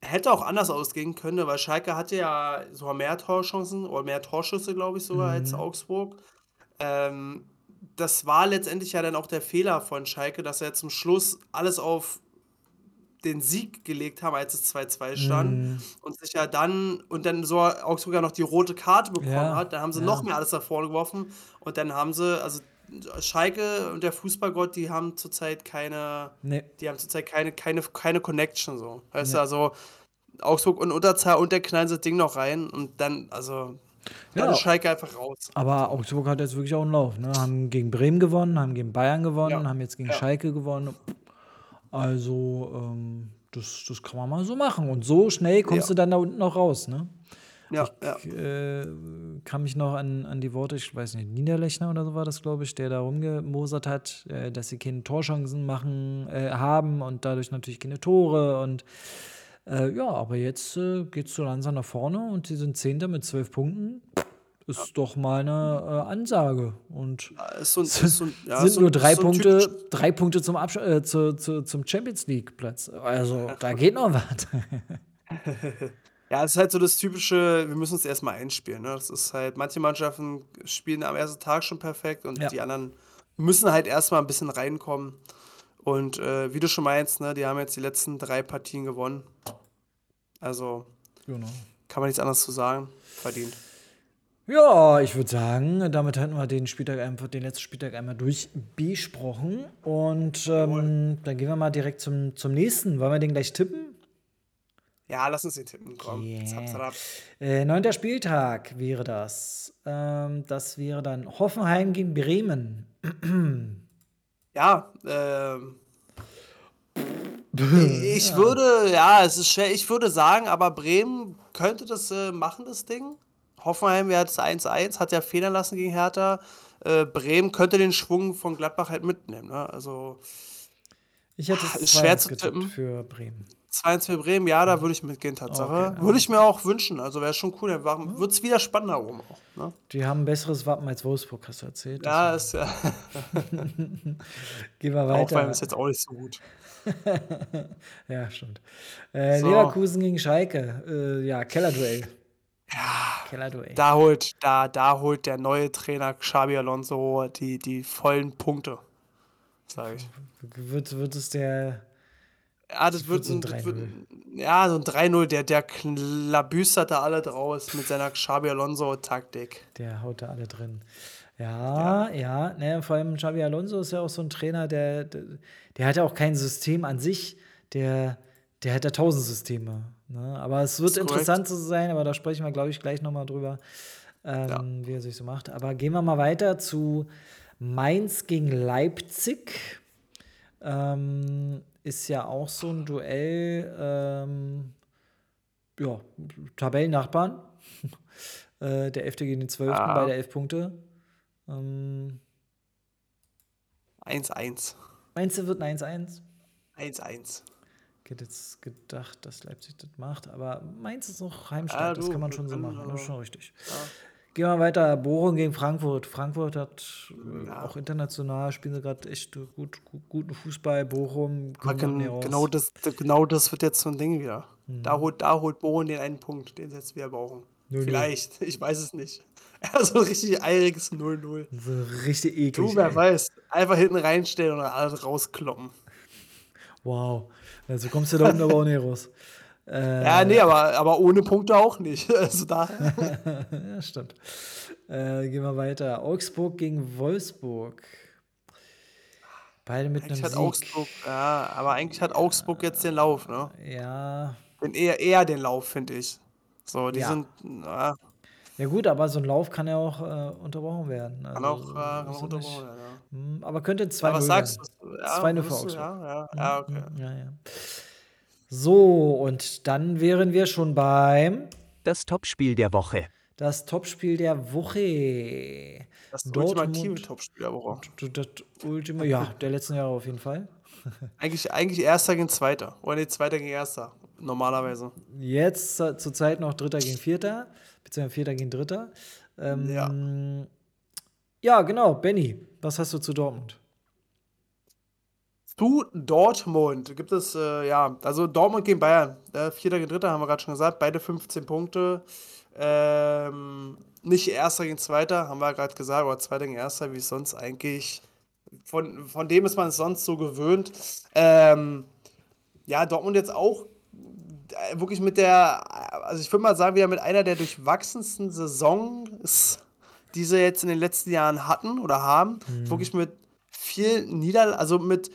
hätte auch anders ausgehen können, ne, weil Schalke hatte ja sogar mehr Torchancen oder mehr Torschüsse, glaube ich, sogar als Mhm. Augsburg. Ähm, das war letztendlich ja dann auch der Fehler von Schalke, dass er zum Schluss alles auf den Sieg gelegt haben, als es 2-2 stand mhm. und sich ja dann und dann so Augsburg ja noch die rote Karte bekommen ja, hat, dann haben sie ja. noch mehr alles vorne geworfen und dann haben sie, also Schalke und der Fußballgott, die haben zurzeit keine, nee. die haben zurzeit keine, keine, keine Connection so. Weißt nee. du, also Augsburg und Unterzahl und der knallen das Ding noch rein und dann, also dann ja, ist Schalke einfach raus. Aber Augsburg hat jetzt wirklich auch einen Lauf. Ne? Haben gegen Bremen gewonnen, haben gegen Bayern gewonnen, ja. haben jetzt gegen ja. Schalke gewonnen. Also, ähm, das, das kann man mal so machen. Und so schnell kommst du dann da unten noch raus. Ne? Ja, ich ja. Äh, kann mich noch an, an die Worte, ich weiß nicht, Niederlechner oder so war das, glaube ich, der da rumgemosert hat, äh, dass sie keine Torchancen machen, äh, haben und dadurch natürlich keine Tore und äh, ja, aber jetzt äh, geht es so langsam nach vorne und sie sind Zehnter mit zwölf Punkten. Ist ja. doch mal eine äh, Ansage. Und so, ist so, ja, sind so, nur drei Punkte, drei Punkte zum, Absch äh, zu, zu, zum Champions League-Platz. Also da geht noch was. Ja, es ist halt so das typische, wir müssen uns erstmal einspielen. Ne? Das ist halt, manche Mannschaften spielen am ersten Tag schon perfekt und ja. die anderen müssen halt erstmal ein bisschen reinkommen. Und äh, wie du schon meinst, ne, die haben jetzt die letzten drei Partien gewonnen. Also genau. kann man nichts anderes zu sagen. Verdient. Ja, ich würde sagen, damit hätten wir den Spieltag einfach, den letzten Spieltag einmal durchbesprochen. Und ähm, dann gehen wir mal direkt zum, zum nächsten. Wollen wir den gleich tippen? Ja, lass uns den tippen. Komm, yeah. äh, neunter Spieltag wäre das. Ähm, das wäre dann Hoffenheim gegen Bremen. ja, ähm. Ich würde, ja, es ist schwer, ich würde sagen, aber Bremen könnte das äh, machen, das Ding. Hoffenheim wäre das 1-1, hat ja federn lassen gegen Hertha. Äh, Bremen könnte den Schwung von Gladbach halt mitnehmen. Ne? Also, ich hätte es schwer zu tippen für Bremen. 2-1 für Bremen, ja, da würde ich mitgehen, Tatsache. Okay, würde ich mir auch wünschen. Also wäre schon cool. Dann wird es wieder spannender oben auch. Ne? Die haben ein besseres Wappen als Wolfsburg, hast du erzählt. Ja, ist ja. Gehen wir weiter. Auch ist jetzt auch nicht so gut. ja, stimmt. Äh, so. Leverkusen gegen Schalke. Äh, ja, Kellerduell. Ja, Kellerduell. Da holt, da, da holt der neue Trainer Xabi Alonso die, die vollen Punkte. Sag ich. Wird, wird es der ja, das, wird, so ein 3-0. Ja, so ein 3-0, der, der klabüstert da alle draus mit seiner Xabi Alonso-Taktik. Der haut da alle drin. Ja, ja, ja ne, vor allem Xabi Alonso ist ja auch so ein Trainer, der, der, der hat ja auch kein System an sich, der, der hat ja tausend Systeme. Ne? Aber es wird interessant zu sein, aber da sprechen wir, glaube ich, gleich nochmal drüber, ähm, ja. wie er sich so macht. Aber gehen wir mal weiter zu Mainz gegen Leipzig. Ähm, ist ja auch so ein Duell, ähm, ja, Tabellennachbarn. äh, der 11. gegen den 12. Ah. bei der 11 Punkte. 1-1. Ähm, 1-1. Meinst du, wird ein 1-1? 1-1. Ich hätte jetzt gedacht, dass Leipzig das macht, aber Mainz ist noch Heimstadt, ja, das kann man schon so machen, das ist schon richtig. Ja. Gehen wir weiter. Bochum gegen Frankfurt. Frankfurt hat äh, ja. auch international spielen sie gerade echt gut, gut, guten Fußball. Bochum gen genau das, genau das wird jetzt so ein Ding wieder. Mhm. Da, holt, da holt Bochum den einen Punkt, den setzen wir brauchen. 0 -0. Vielleicht, ich weiß es nicht. Ja, so ein richtig eiriges 0-0. So richtig eklig. Du, wer ey. weiß. Einfach hinten reinstellen und alles rauskloppen. Wow. Also kommst du da unten aber auch nicht raus. Äh, ja, nee, aber, aber ohne Punkte auch nicht. Also da. ja, stimmt. Äh, gehen wir weiter. Augsburg gegen Wolfsburg. Beide mit eigentlich einem Sieg. Augsburg, ja, aber eigentlich hat Augsburg jetzt den Lauf, ne? Ja. Den eher, eher den Lauf, finde ich. So, die ja. sind. Ja. ja. gut, aber so ein Lauf kann ja auch äh, unterbrochen werden. Also, kann auch, äh, kann auch unterbrochen werden, ja. Hm, aber könnte 2-0 ja, Was sagst du? Ja, 2-0 für Augsburg. Ja, ja, ja, okay. Hm, ja, ja. So, und dann wären wir schon beim Das Topspiel der Woche. Das Topspiel der Woche. Das ultimative Topspiel der Woche. Das Ultima, ja, der letzten Jahre auf jeden Fall. Eigentlich, eigentlich Erster gegen Zweiter. Oder nee, Zweiter gegen Erster. Normalerweise. Jetzt zur Zeit noch Dritter gegen Vierter. Beziehungsweise Vierter gegen Dritter. Ähm, ja. Ja, genau. Benny, was hast du zu Dortmund? Zu Dortmund gibt es, äh, ja, also Dortmund gegen Bayern. Äh, Vierter gegen Dritter haben wir gerade schon gesagt, beide 15 Punkte. Ähm, nicht Erster gegen Zweiter, haben wir gerade gesagt, oder Zweiter gegen Erster, wie es sonst eigentlich, von, von dem ist man es sonst so gewöhnt. Ähm, ja, Dortmund jetzt auch äh, wirklich mit der, also ich würde mal sagen, wieder mit einer der durchwachsensten Saisons, die sie jetzt in den letzten Jahren hatten oder haben. Mhm. Wirklich mit viel Niederlagen, also mit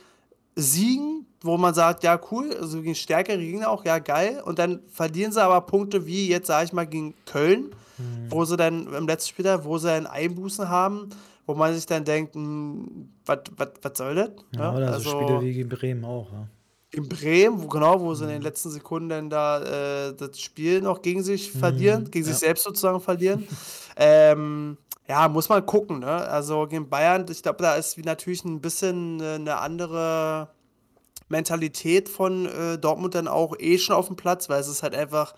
Siegen, wo man sagt, ja, cool, also gegen stärkere Gegner auch, ja, geil. Und dann verlieren sie aber Punkte wie jetzt, sage ich mal, gegen Köln, Mhm. wo sie dann im letzten Spiel, wo sie dann Einbußen haben, wo man sich dann denkt, hm, was soll das? Ja, Ne? oder so Also Spiele wie gegen Bremen auch. Ja. In Bremen, wo, genau, wo sie Mhm. in den letzten Sekunden dann da äh, das Spiel noch gegen sich verlieren, gegen sich Mhm. ja. selbst sozusagen verlieren. ähm, ja, muss man gucken, ne? Also gegen Bayern, ich glaube, da ist wie natürlich ein bisschen äh, eine andere Mentalität von äh, Dortmund dann auch eh schon auf dem Platz, weil es ist halt einfach,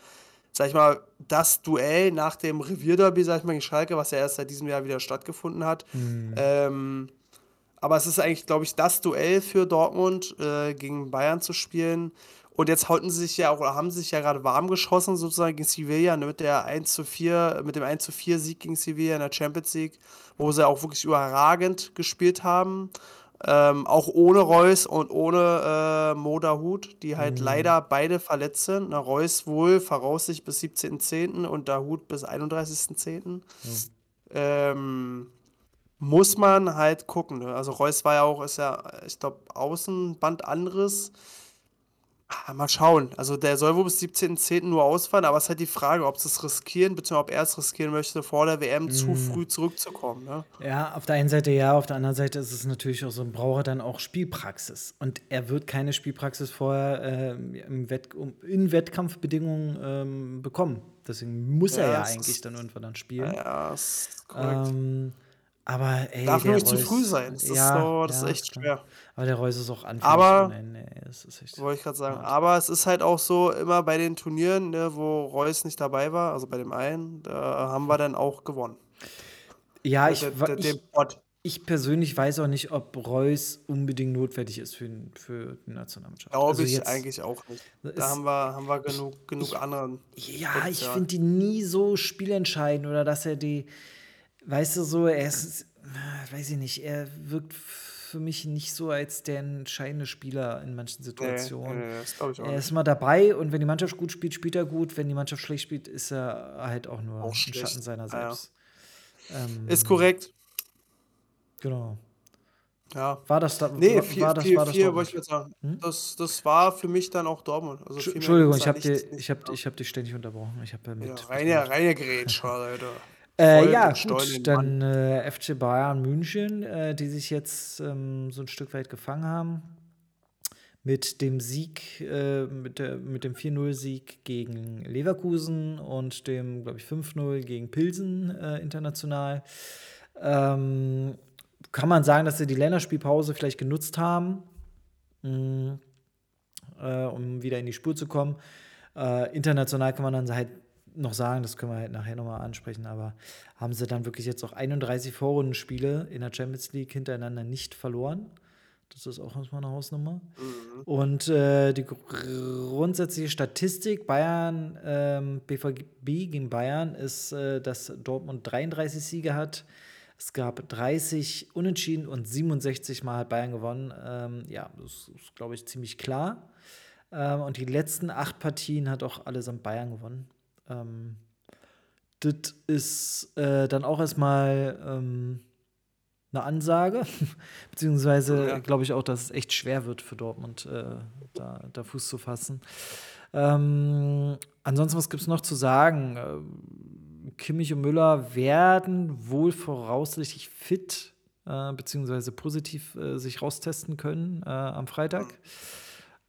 sag ich mal, das Duell nach dem Revierderby, sag ich mal, gegen Schalke, was ja erst seit diesem Jahr wieder stattgefunden hat. Mhm. Ähm, aber es ist eigentlich, glaube ich, das Duell für Dortmund äh, gegen Bayern zu spielen. Und jetzt halten sie sich ja auch, oder haben sie sich ja gerade warm geschossen, sozusagen gegen Sevilla, ne, mit der 1 zu 4, mit dem 1 zu 4 Sieg gegen Sevilla in der Champions League, wo sie auch wirklich überragend gespielt haben. Ähm, auch ohne Reus und ohne äh, Moda Hut, die halt leider beide verletzt sind. Na, Reus wohl voraussichtlich bis 17.10. und Dahut bis 31.10. Ähm, muss man halt gucken. Ne? Also Reus war ja auch, ist ja, ich glaube, Außenbandanriss. Ah, Mal schauen. Also der soll wohl bis 17.10. nur ausfallen, aber es ist halt die Frage, ob sie es riskieren, beziehungsweise ob er es riskieren möchte, vor der WM zu früh zurückzukommen. Ne? Ja, auf der einen Seite ja, auf der anderen Seite ist es natürlich auch so, braucht er dann auch Spielpraxis. Und er wird keine Spielpraxis vorher ähm, im Wett in Wettkampfbedingungen ähm, bekommen. Deswegen muss er Ja, ja es eigentlich dann irgendwann dann spielen. Ja, ist korrekt. Ähm, aber ey, Darf nur nicht zu Reus- früh sein. Das ist ja, so- das ist ja, echt klar. schwer. Aber der Reus ist auch anfällig. Aber- ist echt. Wollte ich gerade sagen. hart. Aber es ist halt auch so, immer bei den Turnieren, ne, wo Reus nicht dabei war, also bei dem einen, da haben wir dann auch gewonnen. Ja, ich, Der- wa- der- ich, ich persönlich weiß auch nicht, ob Reus unbedingt notwendig ist für, für die Nationalmannschaft. Glaube Also ich jetzt- eigentlich auch nicht. ist- Da haben wir, haben wir genug, genug anderen. Ja, ich Potenzial. finde die nie so spielentscheidend oder dass er die, weißt du, so, er ist, äh, weiß ich nicht, er wirkt für mich nicht so als der entscheidende Spieler in manchen Situationen. nee, nee, das ich auch Er ist mal dabei und wenn die Mannschaft gut spielt, spielt er gut. Wenn die Mannschaft schlecht spielt, ist er halt auch nur Auch ein schlecht. Schatten seiner Ja, ja. selbst. Ähm, Ist korrekt. Genau. Ja. War das da? Nee, war, vier, war das, vier, war das vier wollte ich jetzt sagen. Hm? Das, das war für mich dann auch Dortmund. Also Entschuldigung, ich habe ich hab, ich hab dich ständig unterbrochen. Ich habe ja mit. Ja, mit- reine, reine Grätsche, Alter. Äh, ja, gut, dann äh, FC Bayern München, äh, die sich jetzt ähm, so ein Stück weit gefangen haben. Mit dem Sieg, äh, mit, der, mit dem 4-0-Sieg gegen Leverkusen und dem, glaube ich, 5-0 gegen Pilsen äh, international. Ähm, kann man sagen, dass sie die Länderspielpause vielleicht genutzt haben, mh, äh, um wieder in die Spur zu kommen. International kann man dann halt noch sagen, das können wir halt nachher nochmal ansprechen, aber haben sie dann wirklich jetzt auch 31 Vorrundenspiele in der Champions League hintereinander nicht verloren. Das ist auch erstmal eine Hausnummer. Und äh, die gr- grundsätzliche Statistik Bayern, ähm, BVB gegen Bayern ist, äh, dass Dortmund 33 Siege hat. Es gab 30 Unentschieden und 67 Mal hat Bayern gewonnen. Ähm, ja, das ist, glaube ich, ziemlich klar. Ähm, und die letzten acht Partien hat auch allesamt Bayern gewonnen. Ähm, das ist äh, dann auch erstmal ähm, eine Ansage, beziehungsweise Ja. glaube ich auch, dass es echt schwer wird für Dortmund, äh, da, da Fuß zu fassen. Ähm, ansonsten, was gibt es noch zu sagen? Ähm, Kimmich und Müller werden wohl voraussichtlich fit, äh, beziehungsweise positiv äh, sich raustesten können äh, am Freitag.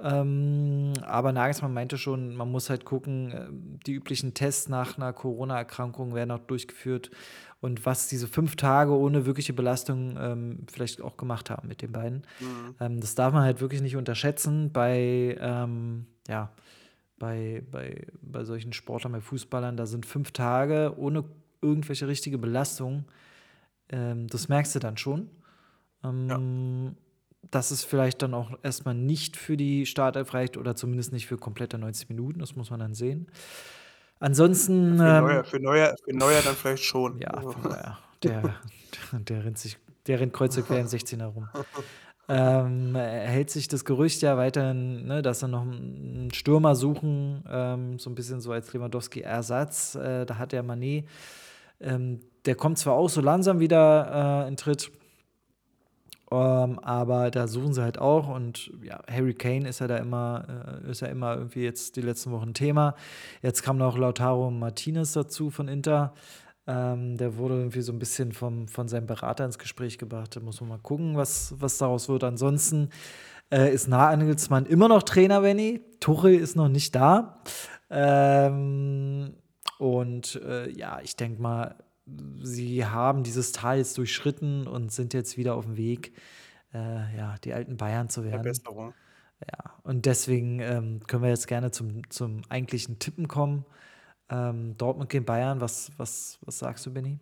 Ähm, aber Nagelsmann meinte schon, man muss halt gucken, äh, die üblichen Tests nach einer Corona-Erkrankung werden auch durchgeführt und was diese fünf Tage ohne wirkliche Belastung ähm, vielleicht auch gemacht haben mit den beiden. Mhm. Ähm, das darf man halt wirklich nicht unterschätzen bei, ähm, ja, bei, bei, bei solchen Sportlern, bei Fußballern. Da sind fünf Tage ohne irgendwelche richtige Belastung. Ähm, das merkst du dann schon. Ähm, Dass es vielleicht dann auch erstmal nicht für die Startelf reicht oder zumindest nicht für komplette 90 Minuten. Das muss man dann sehen. Ansonsten. Für ähm, Neuer, für, Neuer, für Neuer dann vielleicht schon. ja, Also, von daher, der, der rennt sich, der rennt kreuz und quer im 16er rum. ähm, hält sich das Gerücht ja weiterhin, ne, dass sie noch einen Stürmer suchen, ähm, so ein bisschen so als Lewandowski-Ersatz. Äh, da hat der Manet, ähm, der kommt zwar auch so langsam wieder äh, in Tritt, ähm, aber da suchen sie halt auch und ja, Harry Kane ist ja da immer, äh, ist ja immer irgendwie jetzt die letzten Wochen Thema. Jetzt kam noch Lautaro Martinez dazu von Inter. Ähm, der wurde irgendwie so ein bisschen vom, von seinem Berater ins Gespräch gebracht. Da muss man mal gucken, was, was daraus wird. Ansonsten äh, ist Nagelsmann immer noch Trainer, Benny. Tuchel ist noch nicht da. Ähm, und äh, ja, ich denke mal, sie haben dieses Tal jetzt durchschritten und sind jetzt wieder auf dem Weg, äh, ja, die alten Bayern zu werden. Verbesserung. Ja, und deswegen ähm, können wir jetzt gerne zum, zum eigentlichen Tippen kommen. Ähm, Dortmund gegen Bayern, was, was, was sagst du, Benny?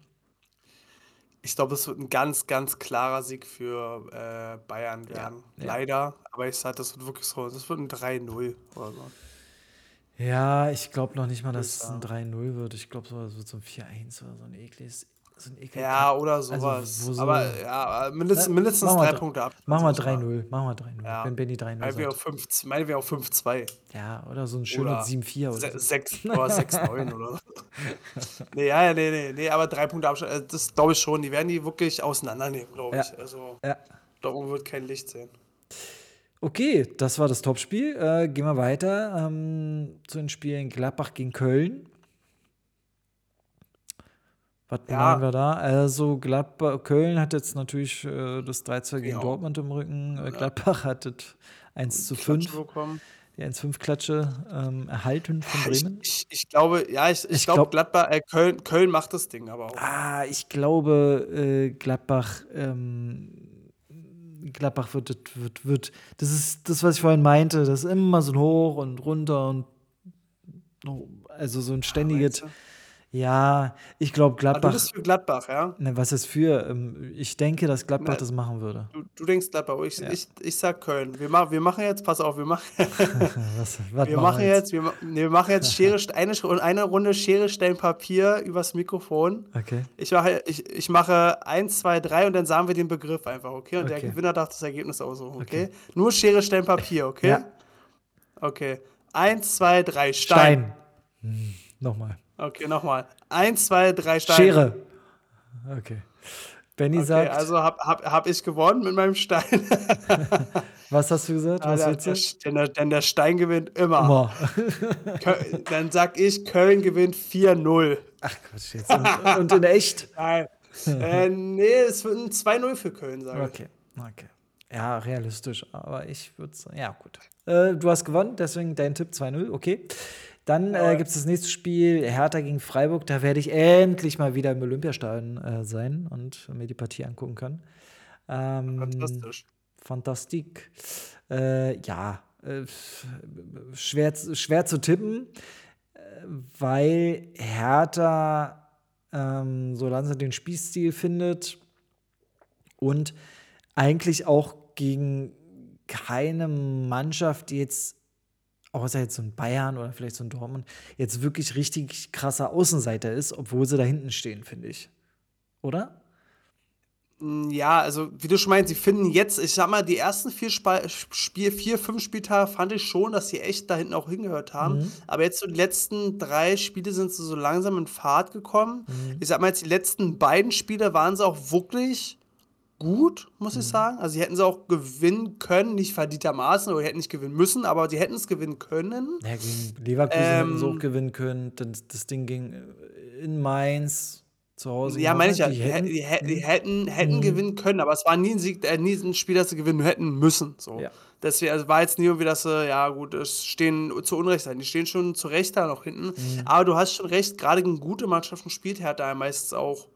Ich glaube, es wird ein ganz, ganz klarer Sieg für äh, Bayern werden. ja. Leider, aber ich sage, das wird wirklich so, das wird ein 3-0 oder so. Ja, ich glaube noch nicht mal, dass es ein sagen. 3-0 wird. Ich glaube, es wird so ein 4-1 oder so ein ekliges, so ein ekliges. Ja, oder Also, sowas. wo so- aber ja, mindestens, mindestens drei dr- Punkte ab. Machen wir muss ich sagen. 3-0. Machen wir 3-0. Ja. Wenn Benny 3-0 Meinen wir auf sagt. 5, meinen wir auf 5-2. Ja, oder so ein schönes Oder 7-4 oder so. 6 oder 6-9 oder so. Nee, ja, ja, nee, nee, nee, aber drei Punkte Abstand, äh, das glaube ich schon. Die werden die wirklich auseinandernehmen, glaube Ja. ich. Also, Ja. Dortmund wird kein Licht sehen. Okay, das war das Topspiel. Äh, gehen wir weiter ähm, zu den Spielen Gladbach gegen Köln. Was Ja. meinen wir da? Also Gladbach, Köln hat jetzt natürlich äh, das 3-2 gegen Ja. Dortmund im Rücken. Äh, Gladbach hat das 1 zu Klatsch 5, bekommen. die 1-5-Klatsche ähm, erhalten von Ich, Bremen. ich, ich glaube, ja, ich, ich, Ich glaube, glaub- Gladbach, äh, Köln, Köln macht das Ding aber auch. Ah, ich glaube, äh, Gladbach, ähm, Gladbach wird, wird, wird, wird, das ist das, was ich vorhin meinte, das ist immer so ein Hoch und runter und also so ein ständiges, du? Ja, ich glaube Ah, du Gladbach, bist für Gladbach, ja? ne, was ist für, ähm, ich denke, dass Gladbach Ne. das machen würde. Du, du denkst Gladbach, ich, Ja. ich, ich sag Köln. Wir, mach, wir machen jetzt, pass auf, wir machen, was, wir machen jetzt, wir, ma- nee, wir machen jetzt Schere, eine, eine Runde Schere, Stein, Papier übers Mikrofon. Okay, Ich mache, ich, ich mache 1, 2, 3 und dann sagen wir den Begriff einfach, okay? Und der Okay. Gewinner darf das Ergebnis aussuchen, okay? Okay. Nur Schere, Stein, Papier, okay? Ja. Okay. 1, 2, 3, Stein. Stein. Hm, Nochmal. Okay, nochmal. 1, 2, 3, Stein. Schere. Okay. Benny Okay, sagt, also hab, hab, hab ich gewonnen mit meinem Stein. was hast du gesagt? Was du? der, denn, der, denn der Stein gewinnt immer. Köl- Dann sag ich, Köln gewinnt 4-0. Ach Quatsch jetzt. Und, und in echt? Nein. äh, nee, es wird ein 2-0 für Köln, sage ich. Okay, okay. Ja, realistisch, aber ich würde sagen, ja, gut. Äh, du hast gewonnen, deswegen dein Tipp 2-0, okay. Dann äh, gibt es das nächste Spiel, Hertha gegen Freiburg. Da werde ich endlich mal wieder im Olympiastadion äh, sein und mir die Partie angucken können. Ähm, Fantastisch. Fantastik. Äh, ja, äh, schwer, schwer zu tippen, äh, weil Hertha ähm, so langsam den Spielstil findet und eigentlich auch gegen keine Mannschaft, die jetzt, außer jetzt so ein Bayern oder vielleicht so ein Dortmund, jetzt wirklich richtig krasser Außenseiter ist, obwohl sie da hinten stehen, finde ich. Oder? Mm, Ja, also wie du schon meinst, sie finden jetzt, ich sag mal, die ersten vier, Spa Spiel, vier fünf Spieltage fand ich schon, dass sie echt da hinten auch hingehört haben. Mhm. Aber jetzt so die letzten drei Spiele sind sie so langsam in Fahrt gekommen. Mhm. Ich sag mal, jetzt die letzten beiden Spiele waren sie auch wirklich gut, muss Mhm. ich sagen. Also sie hätten sie auch gewinnen können, nicht verdientermaßen oder hätten nicht gewinnen müssen, aber sie hätten es gewinnen können. Ja, gegen Leverkusen hätten sie Ähm, auch gewinnen können. Das, das Ding ging äh, in Mainz zu Hause. Ja, meine ich ja. Die, Die hätten, hätten, die, die hätten, hätten Mhm. gewinnen können, aber es war nie ein Sieg, äh, nie ein Spiel, das sie gewinnen hätten müssen. So. Ja. Deswegen also war jetzt nie irgendwie, dass sie, ja gut, es stehen zu Unrecht sein. Die stehen schon zu Recht da noch hinten. Mhm. Aber du hast schon recht, gerade gegen gute Mannschaften spielt Hertha meistens auch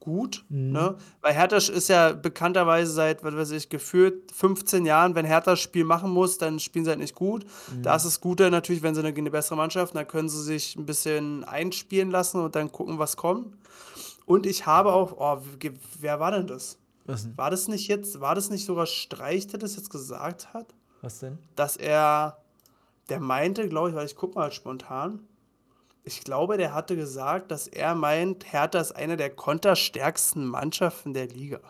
gut. Mhm. Ne? Weil Hertha ist ja bekannterweise seit, was weiß ich, gefühlt 15 Jahren, wenn Hertha das Spiel machen muss, dann spielen sie halt nicht gut. Mhm. Da ist es Gute natürlich, wenn sie eine, eine bessere Mannschaft, dann können sie sich ein bisschen einspielen lassen und dann gucken, was kommt. Und ich habe auch, oh, wer war denn das? was, denn? War das nicht jetzt, war das nicht sogar Streich, der das jetzt gesagt hat? was denn? Dass er, der meinte, glaube ich, weil ich guck mal spontan, ich glaube, der hatte gesagt, dass er meint, Hertha ist eine der konterstärksten Mannschaften der Liga.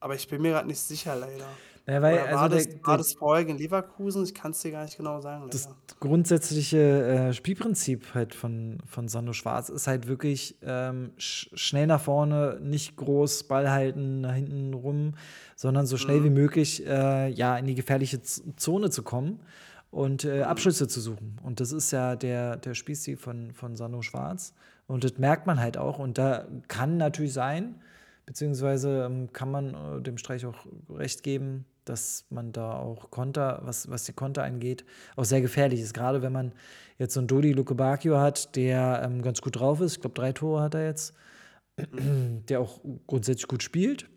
Aber ich bin mir gerade nicht sicher, leider. Ja, weil, war, also das, der, war das vorher gegen Leverkusen? Ich kann es dir gar nicht genau sagen, das leider. grundsätzliche äh, Spielprinzip halt von, von Sandro Schwarz ist halt wirklich ähm, sch schnell nach vorne, nicht groß Ball halten, nach hinten rum, sondern so schnell wie Mhm. möglich äh, ja, in die gefährliche Z Zone zu kommen und äh. Abschlüsse zu suchen. Und das ist ja der, der Spielstil von, von Sandro Schwarz. Und das merkt man halt auch. Und da kann natürlich sein, beziehungsweise ähm, kann man äh, dem Streich auch recht geben, dass man da auch Konter, was, was die Konter angeht, auch sehr gefährlich ist. Gerade wenn man jetzt so einen Dodi Lukebakio hat, der ähm, ganz gut drauf ist. Ich glaube, drei Tore hat er jetzt. Der auch grundsätzlich gut spielt.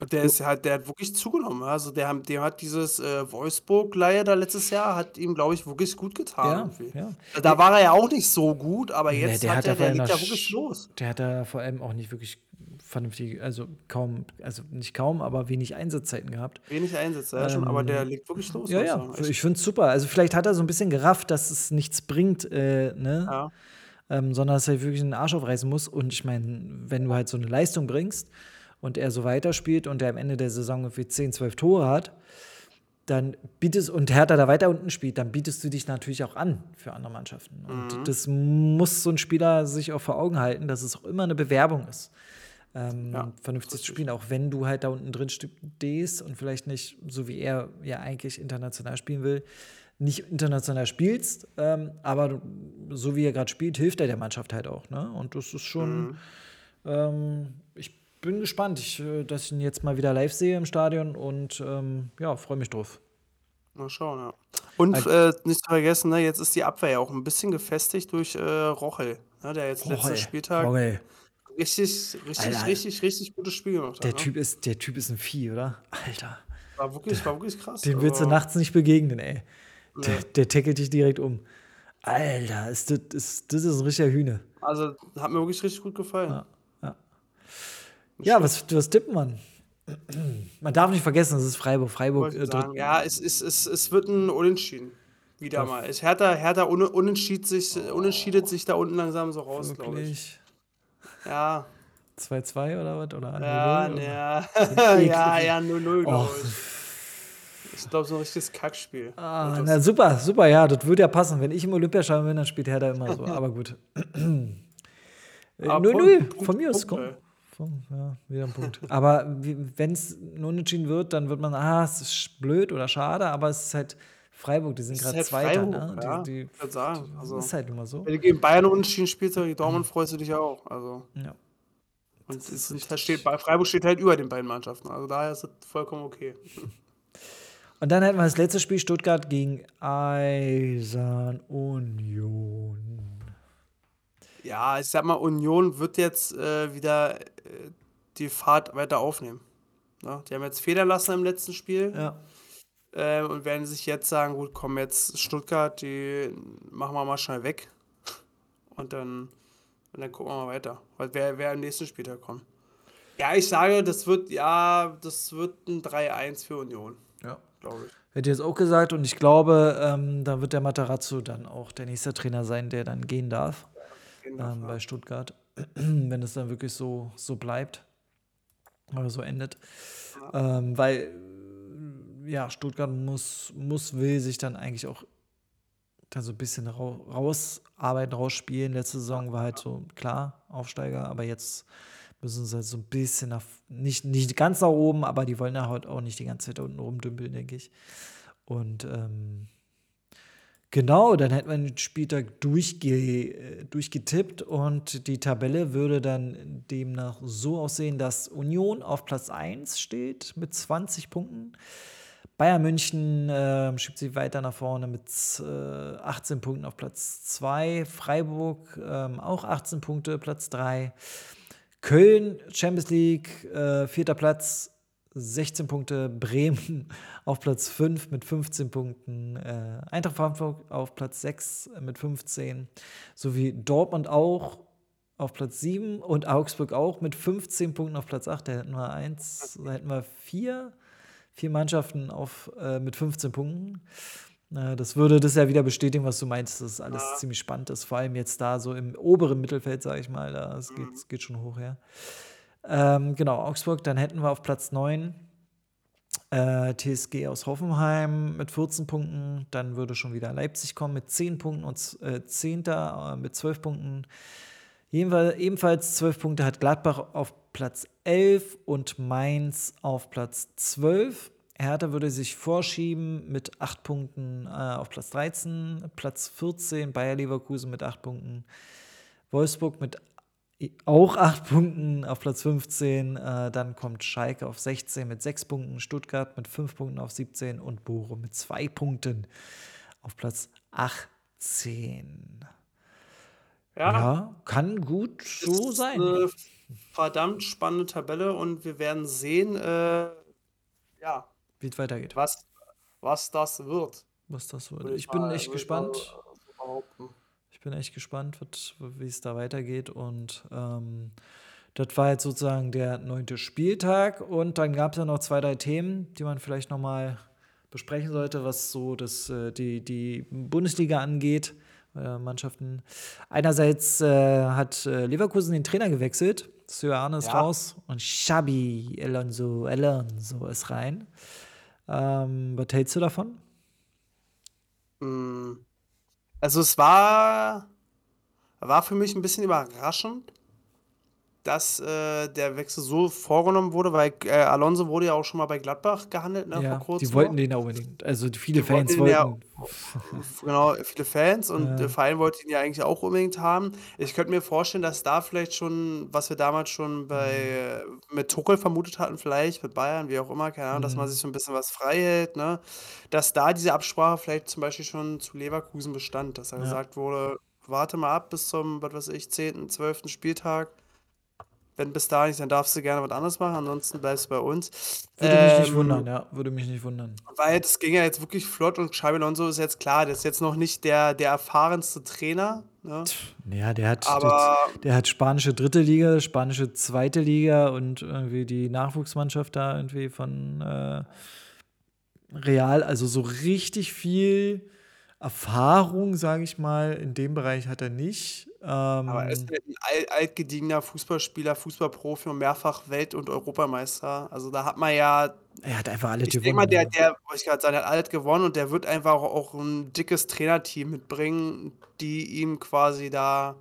Und der ist halt, der hat wirklich zugenommen. Also der, haben- der hat dieses äh, Wolfsburg-Leihe da letztes Jahr, hat ihm, glaube ich, wirklich gut getan. Ja, irgendwie. ja. Da war er ja auch nicht so gut, aber Nee, jetzt der hat hat er, ja der vor legt ja allem wirklich sch- los. Der hat da vor allem auch nicht wirklich vernünftig, also kaum, also nicht kaum, aber wenig Einsatzzeiten gehabt. Wenig Einsätze, ja, schon, aber der legt wirklich los. Ähm, Ja, muss ich ja, sagen. Echt. ich finde es super. Also vielleicht hat er so ein bisschen gerafft, dass es nichts bringt, äh, ne? Ja. ähm, sondern dass er wirklich den Arsch aufreißen muss. Und ich meine, wenn du halt so eine Leistung bringst und er so weiterspielt und er am Ende der Saison irgendwie 10, 12 Tore hat, dann bietest und Hertha da weiter unten spielt, dann bietest du dich natürlich auch an für andere Mannschaften. Und Mhm. das muss so ein Spieler sich auch vor Augen halten, dass es auch immer eine Bewerbung ist. Ähm, Ja, vernünftig zu spielen, auch wenn du halt da unten drin stehst und vielleicht nicht, so wie er ja eigentlich international spielen will, nicht international spielst, ähm, aber so wie er gerade spielt, hilft er der Mannschaft halt auch. Ne? Und das ist Mhm. schon, ähm, ich bin gespannt, ich, äh, dass ich ihn jetzt mal wieder live sehe im Stadion und ähm, ja, freue mich drauf. Mal schauen, ja. Und äh, nicht zu vergessen, ne, jetzt ist die Abwehr ja auch ein bisschen gefestigt durch äh, Rochel, ne, der jetzt letzten Spieltag Rommel. richtig, richtig, Alter. richtig, richtig gutes Spiel gemacht hat. Der ne? Typ ist, der Typ ist ein Vieh, oder? Alter. war wirklich, war wirklich krass. Den willst du also, nachts nicht begegnen, ey. Der, Nee. der tackelt dich direkt um. Alter, ist das, ist, das ist ein richtiger Hühne. Also hat mir wirklich richtig gut gefallen. Ja, ja. Ja, was, was tippt man? Man darf nicht vergessen, es ist Freiburg. Freiburg äh, Ja, es, es, es, es wird ein Unentschieden. Wieder mal. Es Hertha, Hertha un, unentschied sich, unentschiedet sich da unten langsam so raus, glaube ich. Ja, 2-2 oder was? Oder 1-0 ja, ne, ja. ja, ja, 0-0, glaube Och. ich. Ich glaube, so ein richtiges Kackspiel. Ah, na super, super, ja, das würde ja passen. Wenn ich im Olympiastadion bin, dann spielt Hertha immer so. Aber gut. Äh, Aber 0-0, Punkt, von mir aus, komm. Ja, wieder ein Punkt. Aber wenn es unentschieden wird, dann wird man, ah, es ist blöd oder schade, aber es ist halt Freiburg, die sind gerade halt Zweiter. Freiburg, Ne? ja, Die, die, ich sagen, also- ist halt immer so. Wenn du gegen Bayern unentschieden spielst, gegen Dortmund freust du dich auch. Also, Ja. und Das ist sind, richtig. steht, Freiburg steht halt über den beiden Mannschaften. Also daher ist es vollkommen okay. Und dann hätten wir das letzte Spiel Stuttgart gegen Eisern Union. Ja, ich sag mal, Union wird jetzt äh, wieder die Fahrt weiter aufnehmen. Ne? Die haben jetzt Federn lassen im letzten Spiel Ja. äh, und werden sich jetzt sagen, gut, komm, jetzt Stuttgart, die machen wir mal schnell weg. Und dann, und dann gucken wir mal weiter, weil wer, wer im nächsten Spieltag kommt. Ja, ich sage, das wird, ja, das wird ein 3-1 für Union, ja. glaube ich. Hätte ich jetzt auch gesagt und ich glaube, ähm, da wird der Matarazzo dann auch der nächste Trainer sein, der dann gehen darf ähm, ja. bei Stuttgart, wenn es dann wirklich so, so bleibt oder so endet. Ähm, weil, äh, ja, Stuttgart muss, muss, will sich dann eigentlich auch da so ein bisschen rau rausarbeiten, rausspielen. Letzte Saison war halt so, klar, Aufsteiger, aber jetzt müssen sie halt so ein bisschen nach, nicht, nicht ganz nach oben, aber die wollen ja heute auch nicht die ganze Zeit unten rumdümpeln, denke ich. Und ähm, genau, dann hätten wir den Spieltag durchge äh, durchgetippt und die Tabelle würde dann demnach so aussehen, dass Union auf Platz 1 steht mit 20 Punkten. Bayern München äh, schiebt sich weiter nach vorne mit äh, 18 Punkten auf Platz 2. Freiburg ähm, auch 18 Punkte, Platz 3. Köln, Champions League, äh, vierter Platz, 16 Punkte. Bremen auf Platz 5 mit 15 Punkten. Äh, Eintracht Frankfurt auf Platz 6 mit 15. Sowie Dortmund auch auf Platz 7 und Augsburg auch mit 15 Punkten auf Platz 8. Da hätten wir eins, da hätten wir vier, vier Mannschaften auf, äh, mit 15 Punkten. Äh, das würde das ja wieder bestätigen, was du meinst, dass alles Ja. ziemlich spannend ist. Vor allem jetzt da so im oberen Mittelfeld, sage ich mal, da es geht, es geht schon hoch her. Ähm, genau, Augsburg, dann hätten wir auf Platz 9 äh, TSG aus Hoffenheim mit 14 Punkten. Dann würde schon wieder Leipzig kommen mit 10 Punkten und äh, 10. Äh, mit 12 Punkten. Ebenfalls 12 Punkte hat Gladbach auf Platz 11 und Mainz auf Platz 12. Hertha würde sich vorschieben mit 8 Punkten äh, auf Platz 13, Platz 14 Bayer Leverkusen mit 8 Punkten, Wolfsburg mit auch 8 Punkten auf Platz 15. Äh, dann kommt Schalke auf 16 mit 6 Punkten, Stuttgart mit 5 Punkten auf 17 und Bochum mit 2 Punkten auf Platz 18. Ja, ja kann gut so sein. Eine verdammt spannende Tabelle und wir werden sehen, äh, ja, wie es weitergeht. Was, was das wird. Was das wird. Ich, ich bin echt gespannt. Ich bin echt gespannt, wie es da weitergeht. Und ähm, das war jetzt sozusagen der neunte Spieltag. Und dann gab es ja noch zwei, drei Themen, die man vielleicht nochmal besprechen sollte, was so das, äh, die, die Bundesliga angeht. Äh, Mannschaften. Einerseits äh, hat äh, Leverkusen den Trainer gewechselt. Sir Arne ist ja. raus und Xabi Alonso, Alonso ist rein. Ähm, was hältst du davon? Hm. Also es war, war für mich ein bisschen überraschend, dass äh, der Wechsel so vorgenommen wurde, weil äh, Alonso wurde ja auch schon mal bei Gladbach gehandelt, ne, ja, vor kurzem. Die wollten noch. den auch unbedingt. Also viele die Fans wollten. wollten ja, genau, viele Fans und ja. der Verein wollte ihn ja eigentlich auch unbedingt haben. Ich könnte mir vorstellen, dass da vielleicht schon, was wir damals schon bei mhm. mit Tuchel vermutet hatten, vielleicht mit Bayern, wie auch immer, keine Ahnung, mhm. dass man sich so ein bisschen was frei hält, ne? Dass da diese Absprache vielleicht zum Beispiel schon zu Leverkusen bestand, dass da ja. gesagt wurde, warte mal ab bis zum, was weiß ich, 10., 12. Spieltag wenn bis dahin nicht, dann darfst du gerne was anderes machen, ansonsten bleibst du bei uns. Würde ähm, mich nicht ähm, wundern, ja, würde mich nicht wundern. Weil das ging ja jetzt wirklich flott und Xabi Alonso ist jetzt klar, der ist jetzt noch nicht der, der erfahrenste Trainer. Ne? Ja, der hat, Aber, der hat spanische dritte Liga, spanische zweite Liga und irgendwie die Nachwuchsmannschaft da irgendwie von äh, Real, also so richtig viel Erfahrung, sage ich mal, in dem Bereich hat er nicht. Aber er ist halt ein alt, altgediegener Fußballspieler, Fußballprofi und mehrfach Welt- und Europameister. Also da hat man ja. Er hat einfach alle ich denke mal, der, der, wollte ich gerade sagen, der hat alles gewonnen und der wird einfach auch ein dickes Trainerteam mitbringen, die ihm quasi da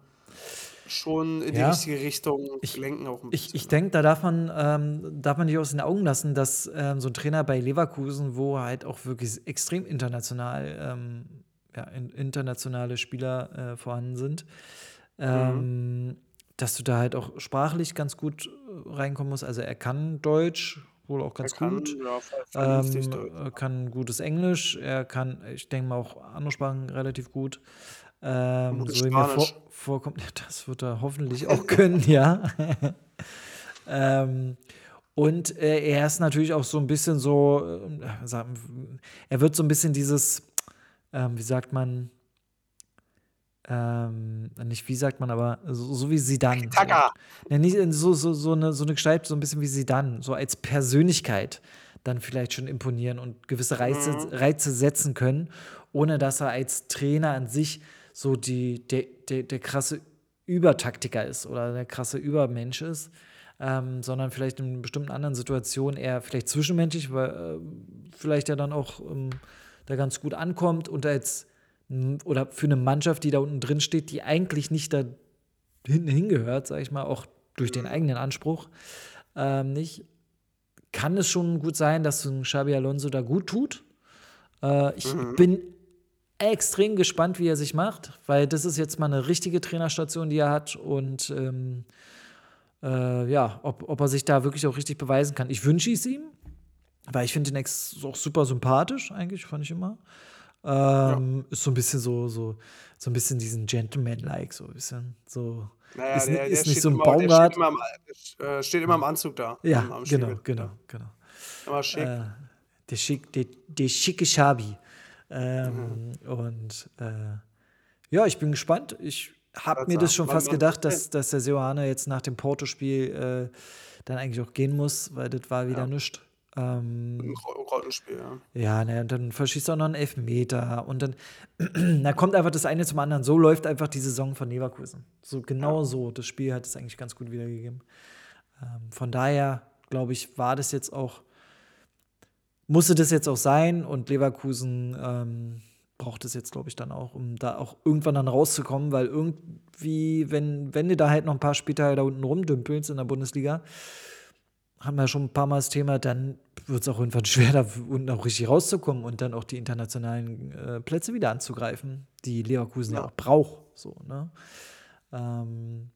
schon in die richtige Richtung Ich, lenken auch ein ich, ich denke, da darf man, ähm, darf man nicht aus den Augen lassen, dass ähm, so ein Trainer bei Leverkusen, wo halt auch wirklich extrem international, ähm, ja, in, internationale Spieler äh, vorhanden sind, Mhm. Ähm, dass du da halt auch sprachlich ganz gut äh, reinkommen musst. Also er kann Deutsch, wohl auch ganz kann, gut. Ja, ähm, kann gutes Englisch, er kann, ich denke mal, auch andere Sprachen relativ gut. Ähm, so wie mir vor, vorkommt, das wird er hoffentlich auch können, ja. ähm, und äh, er ist natürlich auch so ein bisschen so, äh, er wird so ein bisschen dieses, ähm, wie sagt man, ähm, nicht wie sagt man, aber so, so wie sie dann. Ja, nicht so, so, so, eine, so eine Gestalt, so ein bisschen wie sie dann, so als Persönlichkeit dann vielleicht schon imponieren und gewisse Reize, mhm. Reize setzen können, ohne dass er als Trainer an sich so die, der, der, der krasse Übertaktiker ist oder der krasse Übermensch ist. Ähm, sondern vielleicht in bestimmten anderen Situationen eher vielleicht zwischenmenschlich, weil äh, vielleicht ja dann auch ähm, da ganz gut ankommt und als oder für eine Mannschaft, die da unten drin steht, die eigentlich nicht da hinten hingehört, sage ich mal, auch durch den eigenen Anspruch ähm, nicht, kann es schon gut sein, dass ein Xabi Alonso da gut tut. Äh, ich mhm. bin extrem gespannt, wie er sich macht, weil das ist jetzt mal eine richtige Trainerstation, die er hat und ähm, äh, ja, ob, ob er sich da wirklich auch richtig beweisen kann. Ich wünsche es ihm, weil ich finde ihn auch super sympathisch, eigentlich, fand ich immer. Ähm, Ist so ein bisschen so, so, so ein bisschen diesen Gentleman-like, so ein bisschen so. Naja, ist, der, ist der nicht so ein immer, Baumgart. Steht immer, im, äh, steht immer im Anzug da. Ja, am, am genau, genau, genau. Immer schick. Äh, der, schick der, der schicke Schabi. Ähm, mhm. Und äh, ja, ich bin gespannt. Ich habe mir das schon fast man, gedacht, dass, dass der Seoane jetzt nach dem Porto-Spiel äh, dann eigentlich auch gehen muss, weil das war wieder ja. nichts. Ähm, Grottenspiel, ja. Ja, ne, und dann verschießt er auch noch einen Elfmeter und dann, da kommt einfach das eine zum anderen. So läuft einfach die Saison von Leverkusen. So genau ja. so. Das Spiel hat es eigentlich ganz gut wiedergegeben. Ähm, von daher, glaube ich, war das jetzt auch, musste das jetzt auch sein und Leverkusen ähm, braucht es jetzt, glaube ich, dann auch, um da auch irgendwann dann rauszukommen, weil irgendwie, wenn, wenn du da halt noch ein paar Spieltage da unten rumdümpelst in der Bundesliga, haben wir schon ein paar Mal das Thema, dann wird es auch irgendwann schwer, da unten auch richtig rauszukommen und dann auch die internationalen äh, Plätze wieder anzugreifen, die Leverkusen ja, ja auch braucht. So, ne? Ähm,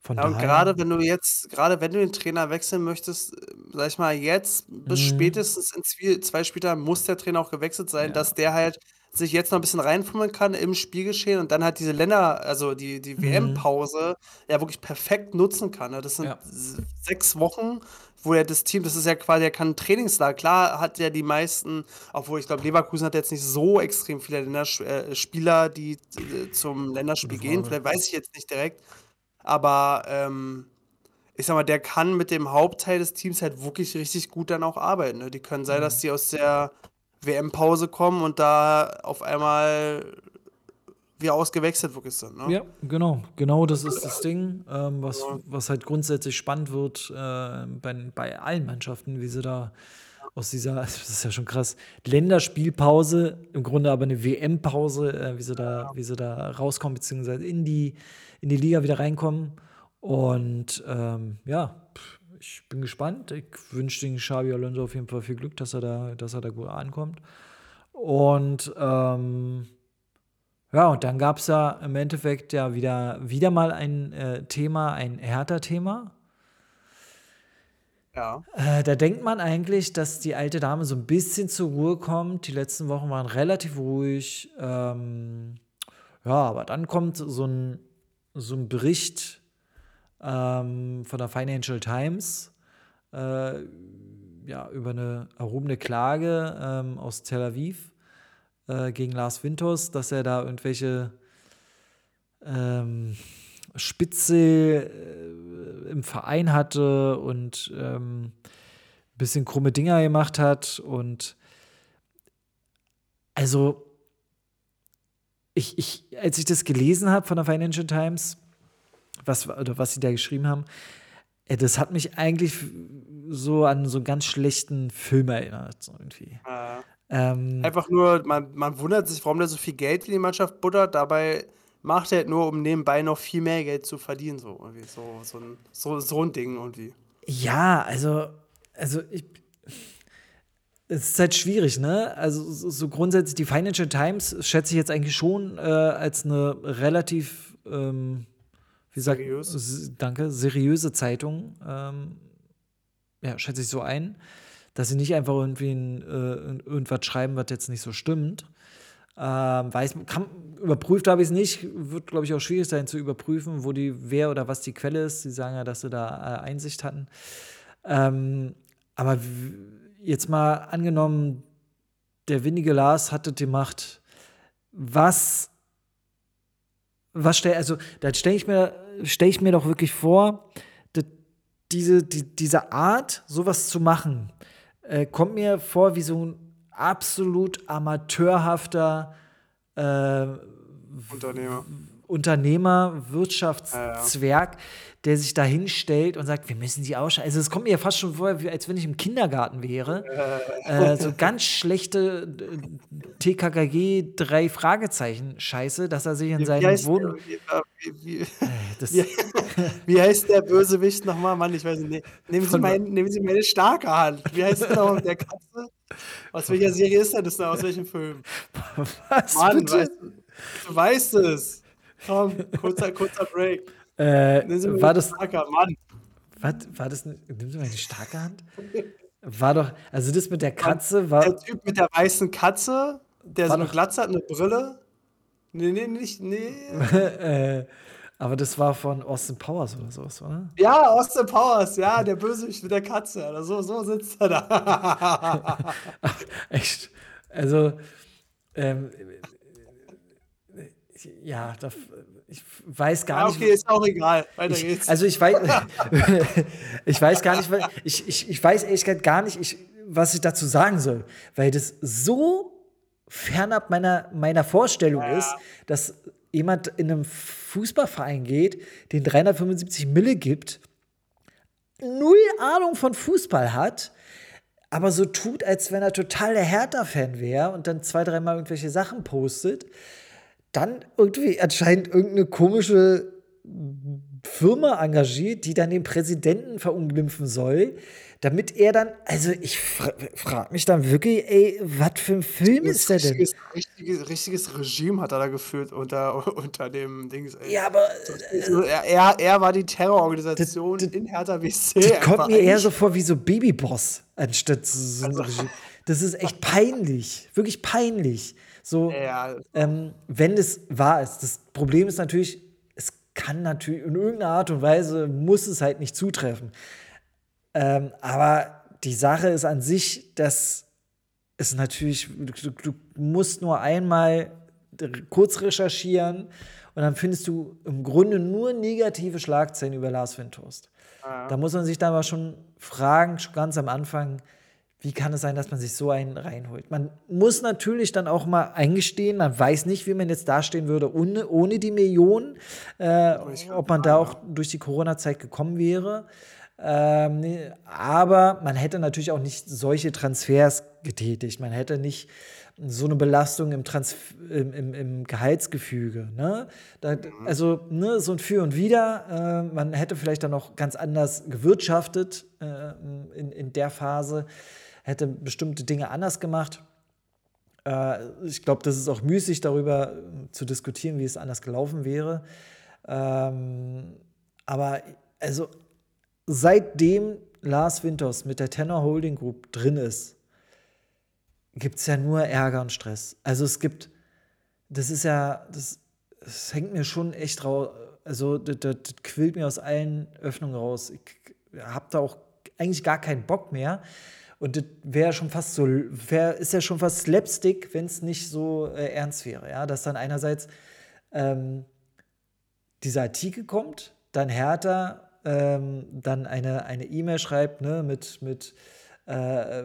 von ja, und gerade wenn du jetzt, gerade wenn du den Trainer wechseln möchtest, sag ich mal, jetzt bis mhm. spätestens in zwei, zwei Spieltagen muss der Trainer auch gewechselt sein, ja. dass der halt sich jetzt noch ein bisschen reinfummeln kann im Spielgeschehen und dann halt diese Länder, also die, die mhm. WM-Pause ja wirklich perfekt nutzen kann. Ne? Das sind ja. sechs Wochen, wo er das Team, das ist ja quasi, er kann ein Trainingslager. Klar hat er die meisten, obwohl ich glaube, Leverkusen hat jetzt nicht so extrem viele Länders äh, Spieler, die äh, zum Länderspiel gehen. Vielleicht weiß ich jetzt nicht direkt. Aber ähm, ich sag mal, der kann mit dem Hauptteil des Teams halt wirklich richtig gut dann auch arbeiten. Ne? Die können sein, mhm. dass die aus der WM-Pause kommen und da auf einmal wie ausgewechselt wirklich sind. Ne? Ja, genau. Genau das ist das Ding, ähm, was, ja. was halt grundsätzlich spannend wird äh, bei, bei allen Mannschaften, wie sie da aus dieser, das ist ja schon krass, Länderspielpause, im Grunde aber eine WM-Pause, äh, wie, sie da, wie sie da rauskommen, beziehungsweise in die, in die Liga wieder reinkommen. Und ähm, ja, ich bin gespannt. Ich wünsche den Xabi Alonso auf jeden Fall viel Glück, dass er da, dass er da gut ankommt. Und ähm, ja, und dann gab es ja im Endeffekt ja wieder, wieder mal ein äh, Thema, ein Hertha-Thema. Ja. Äh, da denkt man eigentlich, dass die alte Dame so ein bisschen zur Ruhe kommt. Die letzten Wochen waren relativ ruhig. Ähm, ja, aber dann kommt so ein, so ein Bericht ähm, von der Financial Times äh, ja, über eine erhobene Klage ähm, aus Tel Aviv äh, gegen Lars Winters, dass er da irgendwelche ähm, Spitze äh, im Verein hatte und ähm, ein bisschen krumme Dinger gemacht hat. Und also, ich, ich, als ich das gelesen habe von der Financial Times, was, oder was sie da geschrieben haben, äh, das hat mich eigentlich so an so einen ganz schlechten Film erinnert, so irgendwie. Ja. Ähm, Einfach nur, man, man wundert sich, warum der so viel Geld in die Mannschaft buttert, dabei macht er halt nur, um nebenbei noch viel mehr Geld zu verdienen, so irgendwie. So, so, ein, so, so ein Ding irgendwie. Ja, also, also ich. Es ist halt schwierig, ne? Also, so, so grundsätzlich, die Financial Times schätze ich jetzt eigentlich schon äh, als eine relativ, ähm, wie sagt Seriös. danke, seriöse Zeitung. Ähm, ja, schätze ich so ein dass sie nicht einfach irgendwie ein, äh, irgendwas schreiben, was jetzt nicht so stimmt. Ähm, weiß, kann, überprüft habe ich es nicht, wird, glaube ich, auch schwierig sein zu überprüfen, wo die, wer oder was die Quelle ist. Sie sagen ja, dass sie da äh, Einsicht hatten. Ähm, aber jetzt mal angenommen, der windige Lars hatte die Macht. Was, was stell, also, da stelle ich, mir, stell ich mir doch wirklich vor, diese, die, diese Art, sowas zu machen, äh, kommt mir vor wie so ein absolut amateurhafter äh, Unternehmer. Unternehmer, Wirtschaftszwerg, ja, ja. der sich da hinstellt und sagt, wir müssen sie ausschalten. Also es kommt mir ja fast schon vor, als wenn ich im Kindergarten wäre. Äh. Äh, so ganz schlechte äh, TKKG drei Fragezeichen Scheiße, dass er sich in seinem Wohnung. Wie, wie, wie, wie, heißt der Bösewicht nochmal? Mann, ich weiß nicht. Nehmen Sie, mein, nehmen Sie meine starke Hand. Wie heißt der nochmal? Der Katze? Aus welcher Serie ist das? Aus welchem Film? Was? Mann, bitte? Weißt, du weißt es. Komm, kurzer, kurzer Break. Äh, war das. Starker, Mann. Was, war das. Nimmst du mal eine starke Hand? War doch. Also, das mit der Katze war. Der Typ mit der weißen Katze, der so eine Glatze hat, eine Brille. Nee, nee, nicht. Nee. äh, aber das war von Austin Powers oder sowas, oder? Ja, Austin Powers, ja, der Bösewicht mit der Katze. Oder so, so sitzt er da. echt. Also, ähm, ja, das, ich weiß gar ja, okay, nicht. Okay, ist auch egal. Weiter ich, geht's. Also ich weiß, ich weiß gar nicht, ich, ich, ich weiß ehrlich gar nicht, ich, was ich dazu sagen soll, weil das so fernab meiner, meiner Vorstellung ja. ist, dass jemand in einem Fußballverein geht, den 375 Mille gibt, null Ahnung von Fußball hat, aber so tut, als wenn er total der Hertha-Fan wäre und dann zwei, dreimal irgendwelche Sachen postet, dann irgendwie anscheinend irgendeine komische Firma engagiert, die dann den Präsidenten verunglimpfen soll, damit er dann, also ich fra frage mich dann wirklich, ey, was für ein Film ist der denn? Richtiges, richtiges, Regime hat er da geführt unter, unter dem Dings. Ey. Ja, aber Also er, er, er war die Terrororganisation Das- das- in Hertha BC. das kommt mir eher so vor wie so Babyboss, anstatt so ein Regime. Das ist echt peinlich, wirklich peinlich. So, Ja, ähm, wenn es wahr ist. Das Problem ist natürlich, es kann natürlich in irgendeiner Art und Weise muss es halt nicht zutreffen. Ähm, aber die Sache ist an sich, dass es natürlich, du, du musst nur einmal kurz recherchieren und dann findest du im Grunde nur negative Schlagzeilen über Lars Windhorst. Da muss man sich dann aber schon fragen, schon ganz am Anfang, wie kann es sein, dass man sich so einen reinholt? Man muss natürlich dann auch mal eingestehen, man weiß nicht, wie man jetzt dastehen würde ohne, ohne die Millionen, äh, ob man da auch durch die Corona-Zeit gekommen wäre. Ähm, aber man hätte natürlich auch nicht solche Transfers getätigt. Man hätte nicht so eine Belastung im, Transf im, im, im Gehaltsgefüge. Ne? Da, also ne, so ein Für und Wider. Äh, man hätte vielleicht dann noch ganz anders gewirtschaftet äh, in, in der Phase, hätte bestimmte Dinge anders gemacht. Äh, ich glaube, das ist auch müßig, darüber äh, zu diskutieren, wie es anders gelaufen wäre. Ähm, aber also seitdem Lars Winters mit der Tenor Holding Group drin ist, gibt es ja nur Ärger und Stress. Also es gibt, das ist ja, das, das hängt mir schon echt raus, also das, das, das quillt mir aus allen Öffnungen raus. Ich habe da auch eigentlich gar keinen Bock mehr. Und das wäre schon fast so, wär, ist ja schon fast Slapstick, wenn es nicht so äh, ernst wäre. Ja? Dass dann einerseits ähm, dieser Artikel kommt, dann Hertha ähm, dann eine E-Mail schreibt ne, mit, mit äh,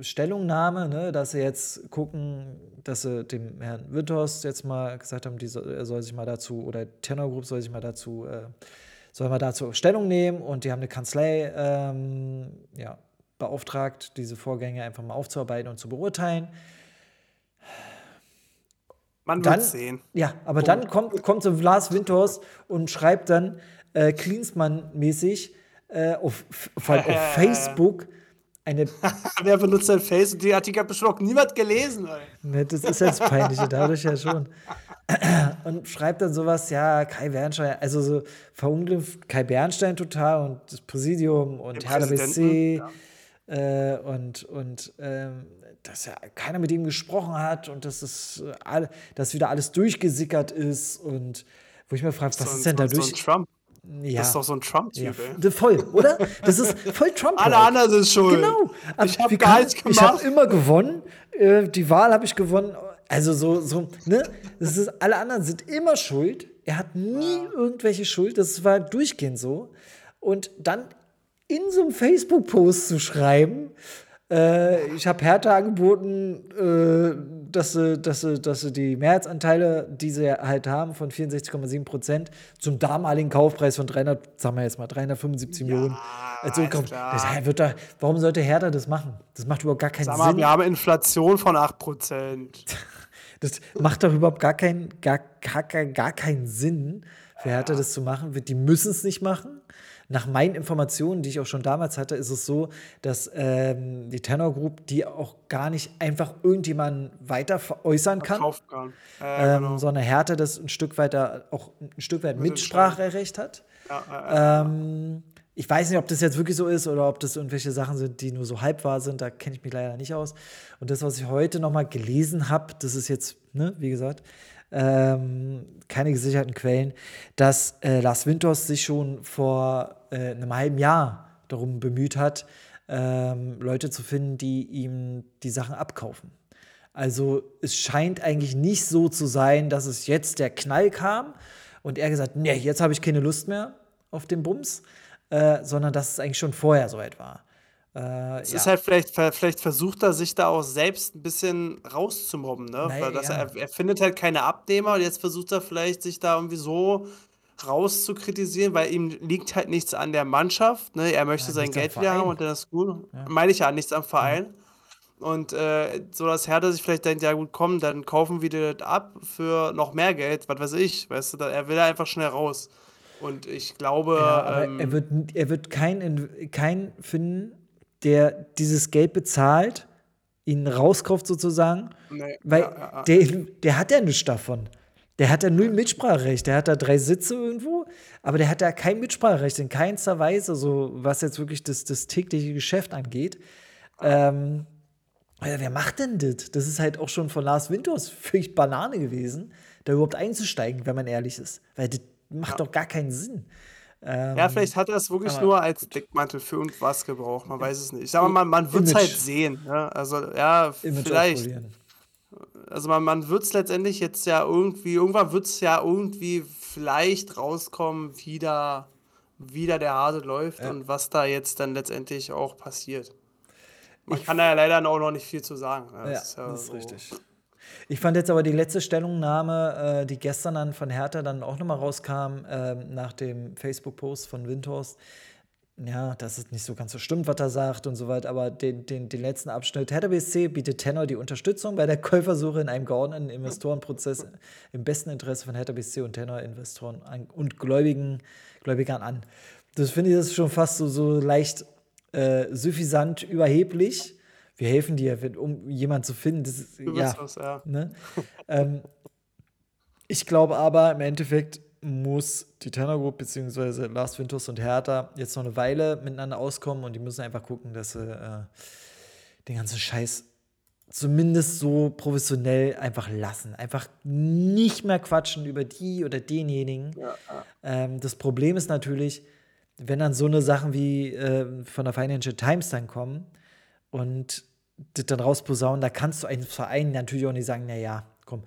Stellungnahme, ne, dass sie jetzt gucken, dass sie dem Herrn Windhorst jetzt mal gesagt haben, soll, er soll sich mal dazu, oder Tenor Group soll sich mal dazu, äh, soll mal dazu Stellung nehmen und die haben eine Kanzlei ähm, ja, beauftragt, diese Vorgänge einfach mal aufzuarbeiten und zu beurteilen. man wird sehen. ja, aber dann kommt, kommt so Lars Windhorst und schreibt dann äh, Klinsmann-mäßig äh, auf, allem auf Facebook eine Wer benutzt sein Face? Und die Artikel hat bestimmt niemand gelesen. Ne, das ist jetzt peinlich, dadurch ja schon. Und schreibt dann sowas, ja, Kai Bernstein, also so verunglimpft Kai Bernstein total und das Präsidium und Hertha BSC Präsidenten, äh, und, und ähm, dass ja keiner mit ihm gesprochen hat und dass es äh, all, dass wieder alles durchgesickert ist und wo ich mir frage, was So ist denn so, dadurch? So Trump. ja, Das ist doch so ein Trump-Typ, ja, voll, oder? Das ist voll Trump. Alle anderen sind schuld. Genau. Aber Ich hab wie gar kann- nichts Ich habe immer gewonnen. Äh, die Wahl habe ich gewonnen. Also so, so, ne? Das ist, alle anderen sind immer schuld. Er hat nie irgendwelche Schuld. Das war durchgehend so. Und dann in so einem Facebook-Post zu schreiben, äh, ich habe Hertha angeboten, äh, dass, sie, dass, sie, dass sie die Mehrheitsanteile, die sie halt haben, von 64,7 Prozent zum damaligen Kaufpreis von 300, sagen wir jetzt mal 375 Millionen. Also, ist komm, klar. das wird da, warum sollte Hertha das machen? Das macht überhaupt gar keinen Sag mal, Sinn. wir haben Inflation von 8%. Das macht doch überhaupt gar keinen, gar, gar, gar, gar keinen Sinn, für Hertha das zu machen. Die müssen es nicht machen. Nach meinen Informationen, die ich auch schon damals hatte, ist es so, dass ähm, die Tenor Group die auch gar nicht einfach irgendjemanden weiter veräußern kann, kann. Äh, ähm, genau. sondern Hertha das ein Stück weit da auch ein Stück weit Mitspracherecht hat. Ja, äh, Ähm, ich weiß nicht, ob das jetzt wirklich so ist oder ob das irgendwelche Sachen sind, die nur so halb wahr sind. Da kenne ich mich leider nicht aus. Und das, was ich heute noch mal gelesen habe, das ist jetzt, ne, wie gesagt, ähm, keine gesicherten Quellen, dass äh, Lars Winters sich schon vor äh, einem halben Jahr darum bemüht hat, ähm, Leute zu finden, die ihm die Sachen abkaufen. Also es scheint eigentlich nicht so zu sein, dass es jetzt der Knall kam und er gesagt, nee, jetzt habe ich keine Lust mehr auf den Bums, äh, sondern dass es eigentlich schon vorher soweit war. Äh, Es ja. ist halt vielleicht, vielleicht versucht er sich da auch selbst ein bisschen rauszumobben, ne? Naja, Weil das, ja. er, er findet halt keine Abnehmer und jetzt versucht er vielleicht sich da irgendwie so rauszukritisieren, weil ihm liegt halt nichts an der Mannschaft. Ne? Er möchte Ja, sein Geld wieder haben und dann ist gut. Ja. Meine ich ja, nichts am Verein. Und äh, so, dass Hertha sich vielleicht denkt, ja gut, komm, dann kaufen wir das ab für noch mehr Geld, was weiß ich. Weißt du, er will einfach schnell raus. Und ich glaube, Ja, ähm, er wird, er wird keinen kein finden, der dieses Geld bezahlt, ihn rauskauft sozusagen, nee, weil ja, ja, ja. Der, der hat ja nichts davon. Der hat ja null Mitspracherecht. Der hat da drei Sitze irgendwo, aber der hat da kein Mitspracherecht in keinster Weise, so was jetzt wirklich das, das tägliche Geschäft angeht. Ähm, wer macht denn das? Das ist halt auch schon von Lars Winters völlig Banane gewesen, da überhaupt einzusteigen, wenn man ehrlich ist. Weil das macht doch gar keinen Sinn. Ähm, Ja, vielleicht hat er es wirklich nur als Deckmantel für irgendwas gebraucht, man weiß es nicht. Ich sag mal, man, man wird es halt sehen. Ne? Also, ja, Image vielleicht. Also man, man wird es letztendlich jetzt ja irgendwie, irgendwann wird es ja irgendwie vielleicht rauskommen, wie da, wie da der Hase läuft Ja. und was da jetzt dann letztendlich auch passiert. Man kann da ja leider auch noch nicht viel zu sagen. Ne? Ja, Das ist ja das ist so. richtig. Ich fand jetzt aber die letzte Stellungnahme, äh, die gestern dann von Hertha dann auch nochmal rauskam, ähm, nach dem Facebook-Post von Windhorst, ja, dass es nicht so ganz so stimmt, was er sagt und so weiter, aber den, den, den letzten Abschnitt. Hertha BSC bietet Tenor die Unterstützung bei der Käufersuche in einem geordneten Investorenprozess im besten Interesse von Hertha BSC und Tenor-Investoren an- und Gläubigen, Gläubigern an. Das finde ich das ist schon fast so, so leicht äh, suffisant überheblich. Wir helfen dir, um jemanden zu finden. Das ist, Du ja, was, ja. Ne? ähm, ich glaube aber, im Endeffekt muss die Tenor Group bzw. Lars Winters und Hertha jetzt noch eine Weile miteinander auskommen und die müssen einfach gucken, dass sie äh, den ganzen Scheiß zumindest so professionell einfach lassen. Einfach nicht mehr quatschen über die oder denjenigen. Ja. Ähm, das Problem ist natürlich, wenn dann so eine Sachen wie äh, von der Financial Times dann kommen und das dann rausposaunen, da kannst du einem Verein natürlich auch nicht sagen, naja, komm,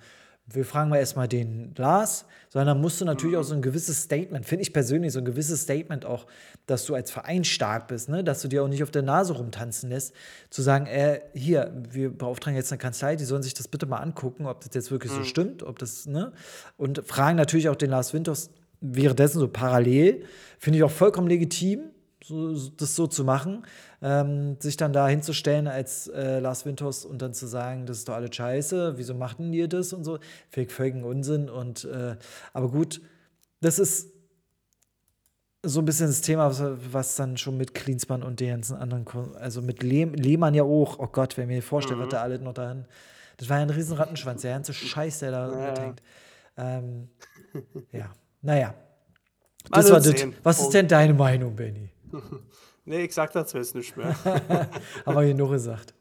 wir fragen mal erstmal den Lars, sondern musst du natürlich auch so ein gewisses Statement, finde ich persönlich, so ein gewisses Statement auch, dass du als Verein stark bist, ne? dass du dir auch nicht auf der Nase rumtanzen lässt, zu sagen, äh, hier, wir beauftragen jetzt eine Kanzlei, die sollen sich das bitte mal angucken, ob das jetzt wirklich so stimmt, ob das, ne? Und fragen natürlich auch den Lars Winters währenddessen so parallel, finde ich auch vollkommen legitim, so, das so zu machen, ähm, sich dann da hinzustellen als äh, Lars Winters und dann zu sagen, das ist doch alles scheiße, wieso machten ihr das und so, völlig völligen Unsinn und äh, aber gut, das ist so ein bisschen das Thema, was, dann schon mit Klinsmann und den ganzen anderen, also mit Lehm, Lehmann ja auch, oh Gott, wenn mir vorstellt, was da alles noch dahin, das war ja ein riesen Rattenschwanz, der ganze Scheiß, der da Ja. mithängt. Ähm, ja, naja. Das war wird das. Was ist denn deine Meinung, Benny? Nee, ich sag dazu jetzt nicht mehr. Haben wir genug gesagt.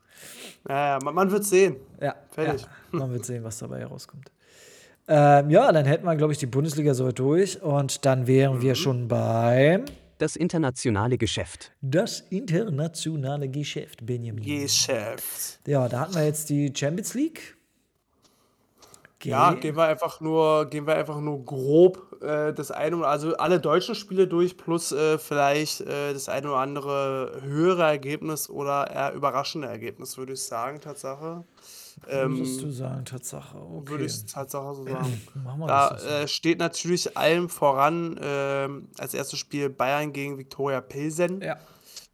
naja, man, man wird sehen. Ja, Fertig. Ja, man wird sehen, was dabei herauskommt. Ähm, ja, dann hätten wir, glaube ich, die Bundesliga soweit durch und dann wären Mhm. wir schon beim Das internationale Geschäft. das internationale Geschäft, Benjamin. Geschäft. Ja, da hatten wir jetzt die Champions League. Ge- Ja, gehen wir einfach nur, gehen wir einfach nur grob äh, das eine oder also alle deutschen Spiele durch, plus äh, vielleicht äh, das eine oder andere höhere Ergebnis oder eher überraschende Ergebnis, würde ich sagen, Tatsache. Würdest du Ähm, sagen, Tatsache. Okay. würde ich Tatsache so sagen. Da so. äh, steht natürlich allem voran ähm, als erstes Spiel Bayern gegen Viktoria Pilsen. Ja.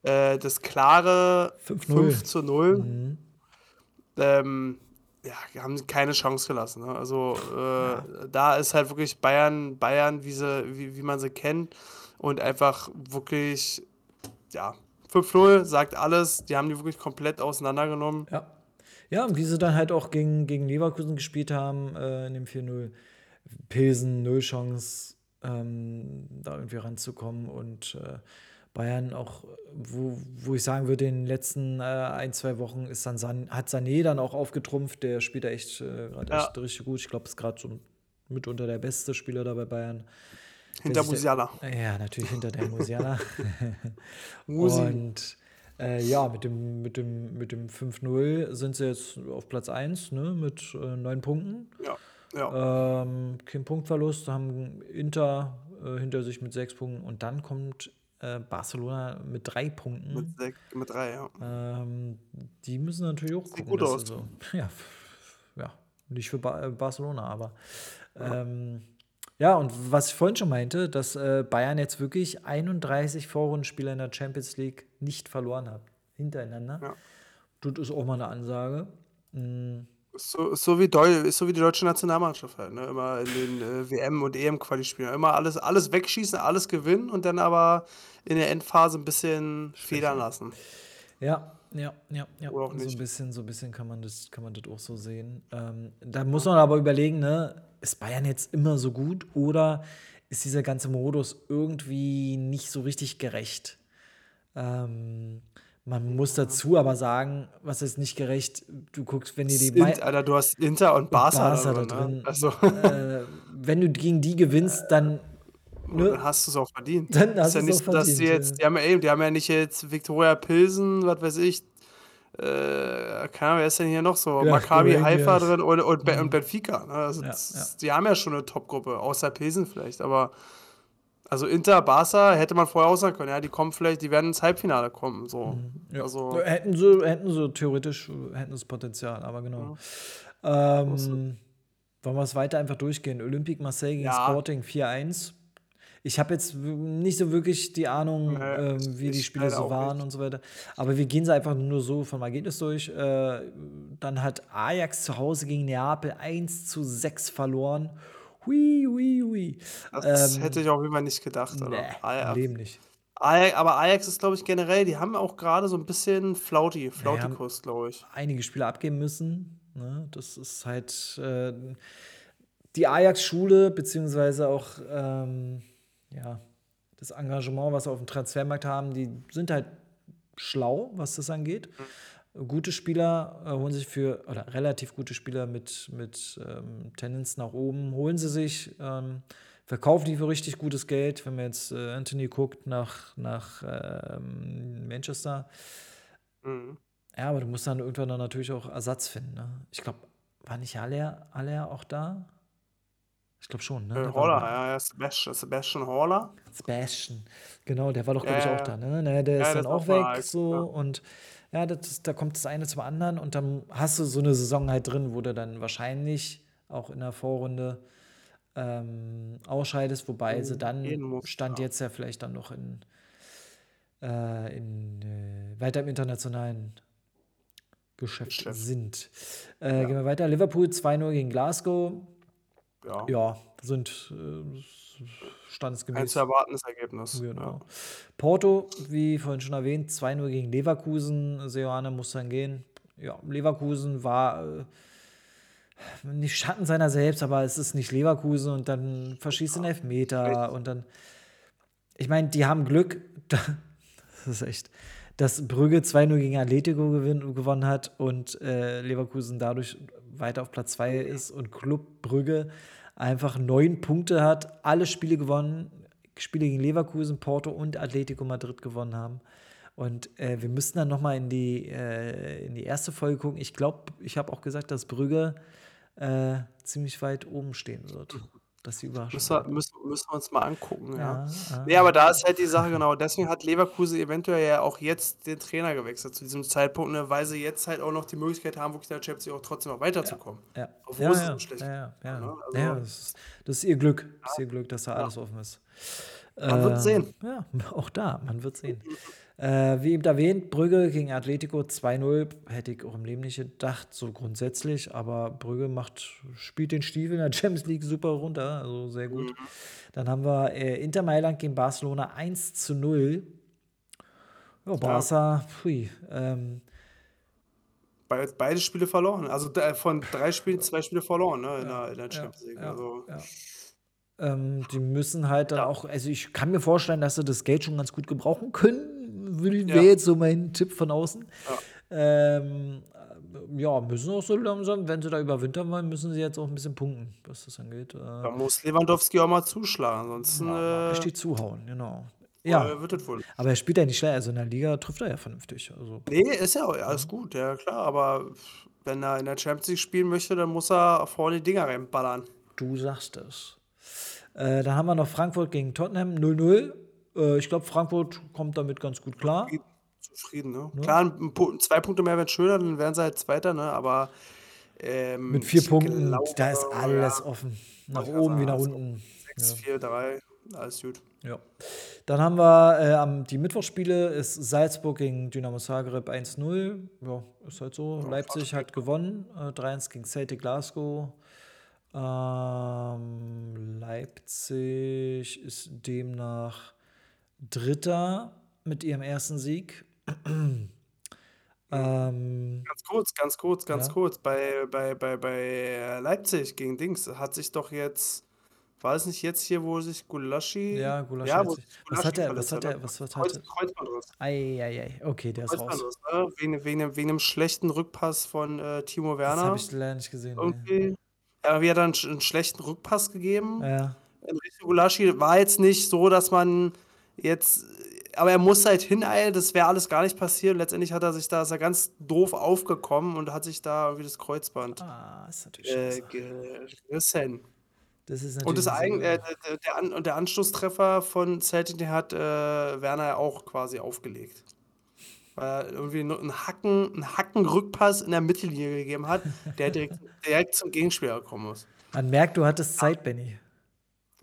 Äh, das klare 5-0. 5 zu 0. Mhm. Ähm, ja, die haben keine Chance gelassen. Ne? Also äh, da ist halt wirklich Bayern, Bayern, wie, sie, wie, wie man sie kennt. Und einfach wirklich, ja, 5-0 sagt alles. Die haben die wirklich komplett auseinandergenommen. Ja. Ja, und wie sie dann halt auch gegen, gegen Leverkusen gespielt haben, äh, in dem 4-0. Pilsen, null Chance, ähm, da irgendwie ranzukommen. Und äh, Bayern auch, wo, wo ich sagen würde, in den letzten äh, ein, zwei Wochen ist dann San, hat Sané dann auch aufgetrumpft. Der spielt da echt äh, Ja. echt richtig gut. Ich glaube, ist gerade so mitunter der beste Spieler da bei Bayern. Hinter der- Musiala. Ja, natürlich hinter der Musiala. Musi. Und äh, ja, mit dem, mit dem, mit dem 5-0 sind sie jetzt auf Platz 1 ne, mit äh, neun Punkten. Ja, ja. Ähm, kein Punktverlust, haben Inter äh, hinter sich mit sechs Punkten und dann kommt äh, Barcelona mit drei Punkten. Mit, sech, mit drei, ja. Ähm, die müssen natürlich auch Sieht gucken. gut aus. sie So, ja, ja, nicht für ba äh, Barcelona, aber ähm, Ja, und was ich vorhin schon meinte, dass äh, Bayern jetzt wirklich 31 Vorrundenspiele in der Champions League nicht verloren hat. Hintereinander. Ja. Das ist auch mal eine Ansage. Mhm. So, so, wie Deu so wie die deutsche Nationalmannschaft halt, ne? Immer in den äh, WM- und EM-Quali-Spielen. Immer alles, alles wegschießen, alles gewinnen und dann aber in der Endphase ein bisschen federn lassen. Ja, ja, ja, ja. Oder auch So ein nicht. bisschen, so ein bisschen kann man das, kann man das auch so sehen. Ähm, da muss man aber überlegen, ne, ist Bayern jetzt immer so gut oder ist dieser ganze Modus irgendwie nicht so richtig gerecht? Ähm, man muss dazu aber sagen, was ist nicht gerecht? Du guckst, wenn die die Mai- Int, Alter, du hast Inter und Barca, Barca da drin. Ne? Also, äh, wenn du gegen die gewinnst, dann ne, dann hast du es auch verdient. Dann hast ist ja nicht auch so, dass die verdient, jetzt, die haben ja eben, die haben ja nicht jetzt Viktoria Pilsen, was weiß ich, äh, keine Ahnung, wer ist denn hier noch so? Ja, Maccabi. Haifa drin und, und, Be- und Benfica. Ne? Also Ja, das, ja. Die haben ja schon eine Top-Gruppe, außer Pilsen vielleicht, aber also Inter, Barca hätte man vorher auch sagen können, ja, die kommen vielleicht, die werden ins Halbfinale kommen, so. Mhm. Ja. Also, hätten sie, hätten sie theoretisch, hätten das Potenzial, aber genau. Ähm, wollen wir es weiter einfach durchgehen? Olympique Marseille gegen Ja. Sporting 4-1. Ich habe jetzt nicht so wirklich die Ahnung, ich- wie die Spiele so waren nicht. und so weiter. Aber wir gehen sie einfach nur so vom Ergebnis durch. Äh, dann hat Ajax zu Hause gegen Neapel 1 zu 6 verloren. Hui, hui, hui. das ähm, hätte ich auf jeden Fall nicht gedacht. Oder? Nee, im Leben nicht. Ajax, aber Ajax ist, glaube ich, generell, die haben auch gerade so ein bisschen Flauti, haben- Flautikurs, glaube ich. einige Spieler abgeben müssen. Ne? Das ist halt äh, die Ajax-Schule, beziehungsweise auch ähm, ja, das Engagement, was sie auf dem Transfermarkt haben, die sind halt schlau, was das angeht. Gute Spieler äh, holen sich für, oder relativ gute Spieler mit, mit ähm, Tendenz nach oben, holen sie sich, ähm, verkaufen die für richtig gutes Geld. Wenn man jetzt äh, Anthony guckt nach, nach ähm, Manchester, Mhm. ja, aber du musst dann irgendwann dann natürlich auch Ersatz finden. Ne? Ich glaube, war nicht Haller, Haller auch da? Ich glaube schon, ne? Äh, war ja, ja, Sebastian, Sebastian Haller. Sebastian. Genau, der war doch, glaube ich, auch da. Ne? Ne, der Ja, ist dann auch weg. Ajax, So, ja. und ja, das, da kommt das eine zum anderen und dann hast du so eine Saison halt drin, wo du dann wahrscheinlich auch in der Vorrunde ähm, ausscheidest, wobei sie dann gehen musst, Stand ja. jetzt ja vielleicht dann noch in, äh, in äh, weiter im internationalen Geschäft Geschäft. sind. Äh, Gehen wir weiter. Liverpool 2-0 gegen Glasgow. Ja, Ja, sind äh, ein standesgemäß. zu erwartendes Ergebnis. Genau. Porto, wie vorhin schon erwähnt, 2-0 gegen Leverkusen. Seoane muss dann gehen. Ja, Leverkusen war äh, nicht Schatten seiner selbst, aber es ist nicht Leverkusen und dann verschießt den Elfmeter und dann. Ich meine, die haben Glück, das ist echt, dass Brügge 2-0 gegen Atletico gewinn, gewonnen hat und äh, Leverkusen dadurch weiter auf Platz 2 ist und Club Brügge einfach neun Punkte hat, alle Spiele gewonnen, Spiele gegen Leverkusen, Porto und Atletico Madrid gewonnen haben. Und äh, wir müssten dann nochmal in, die, äh, in die erste Folge gucken. Ich glaube, ich habe auch gesagt, dass Brügge äh, ziemlich weit oben stehen wird. Dass sie überraschen. Müssen wir, müssen, müssen wir uns mal angucken, ja. Ja, ja. Nee, aber da ist halt die Sache genau. Deswegen hat Leverkusen eventuell ja auch jetzt den Trainer gewechselt zu diesem Zeitpunkt, ne, weil sie jetzt halt auch noch die Möglichkeit haben, wirklich in der Champions League auch trotzdem noch weiterzukommen. Ja, Obwohl ja, sie ja, schlecht ja, ja, ja. ne? Also- ja das, ist, das ist ihr Glück. Das ist ihr Glück, dass da alles offen ist. Man wird Äh, sehen. Ja, auch da, man wird sehen. Äh, wie eben erwähnt, Brügge gegen Atletico 2-0. Hätte ich auch im Leben nicht gedacht, so grundsätzlich. Aber Brügge macht, spielt den Stiefel in der Champions League super runter, also sehr gut. Mhm. Dann haben wir äh, Inter Mailand gegen Barcelona 1 zu 0. Ja, Barca, pfui, ähm, Be beide Spiele verloren. Also da- von drei Spielen zwei Spiele verloren ne, in, der, in der ja, Champions League. ja, also, ja. Ähm, die müssen halt dann auch, also ich kann mir vorstellen, dass sie das Geld schon ganz gut gebrauchen können. Würde Ja. wäre jetzt so mein Tipp von außen. Ähm, äh, ja, müssen auch so langsam, wenn sie da überwintern wollen, müssen sie jetzt auch ein bisschen punkten, was das angeht. Äh, Da muss Lewandowski auch mal zuschlagen, ansonsten ja, äh, richtig zuhauen, genau. Ja, äh, wird das wohl. aber er spielt ja nicht schlecht, also in der Liga trifft er ja vernünftig. Also, Nee, ist ja auch alles gut, ja klar, aber wenn er in der Champions League spielen möchte, dann muss er vorne die Dinger reinballern. du sagst es. Äh, dann haben wir noch Frankfurt gegen Tottenham 0-0. Äh, ich glaube, Frankfurt kommt damit ganz gut klar. Zufrieden, ne? Klar, ein, Pu- zwei Punkte mehr wären schöner, dann wären sie halt Zweiter, ne? Aber ähm, Mit vier Punkten, glaube, da ist alles ja, offen. Nach ich oben wie nach sagen, unten. 6, 4, 3, alles gut. Ja. Dann haben wir äh, am- die Mittwochspiele ist Salzburg gegen Dynamo Zagreb 1-0. Ja, ist halt so. Leipzig hat gewonnen. Äh, 3-1 gegen Celtic Glasgow. Ähm, Leipzig ist demnach Dritter mit ihrem ersten Sieg. ähm, Ganz kurz, ganz kurz, ganz Ja. kurz. Bei, bei, bei, bei Leipzig gegen Dings hat sich doch jetzt, war es nicht jetzt hier, wo sich Gulaschi, ja, Gulaschi ja, hat sich Was Gulaschi hat er? Was hat hat, er? ne? Was, was Kreuz, hat Kreuzbandriss. Eieiei, okay, der ist raus. Ne? Wegen, wegen, wegen einem schlechten Rückpass von äh, Timo Das habe Werner. ich leider nicht gesehen. Nee. Ja, wie er dann einen schlechten Rückpass gegeben. Ja. Enrico Gulaschi war jetzt nicht so, dass man jetzt, aber er musste halt hineilen, das wäre alles gar nicht passiert. Letztendlich hat er sich da, ist er ganz doof aufgekommen und hat sich da irgendwie das Kreuzband Ah, ist natürlich äh, gerissen. Das ist Und, natürlich das nicht so eigen, äh, der, der, An und der Anschlusstreffer von Celtic, hat äh, Werner ja auch quasi aufgelegt. Weil er irgendwie nur einen Hacken, einen Hacken-Rückpass in der Mittellinie gegeben hat, der direkt, direkt zum Gegenspieler kommen muss. Man merkt, du hattest Zeit, Benny.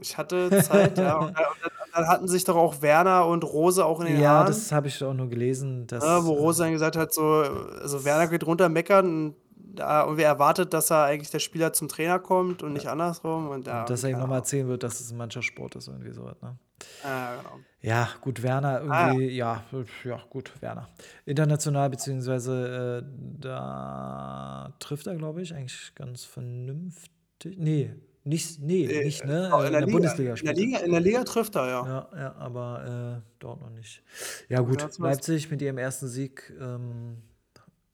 Ich hatte Zeit, ja. Und, dann- und dann, hatten sich doch auch Werner und Rose auch in den Ja, Haaren. das habe ich auch nur gelesen. Dass, ne, wo äh, Rose dann gesagt hat, so, also Werner geht runter meckern und da irgendwie erwartet, dass er eigentlich der Spieler zum Trainer kommt und nicht andersrum. Und, ja, dass er ihm nochmal erzählen wird, dass es ein Mannschaftssport ist, irgendwie sowas. Ne? Ja, genau. Ja, gut, Werner Ah, irgendwie, ja, ja, gut, Werner. International, beziehungsweise äh, da trifft er, glaube ich, eigentlich ganz vernünftig. Nee, nicht, nee, Äh, nicht, ne? oh, Äh, in der Liga, Bundesliga in der er. Liga, in der Liga trifft er, ja. Ja, ja, aber äh, dort noch nicht. Ja, gut, Leipzig mit ihrem ersten Sieg, ähm,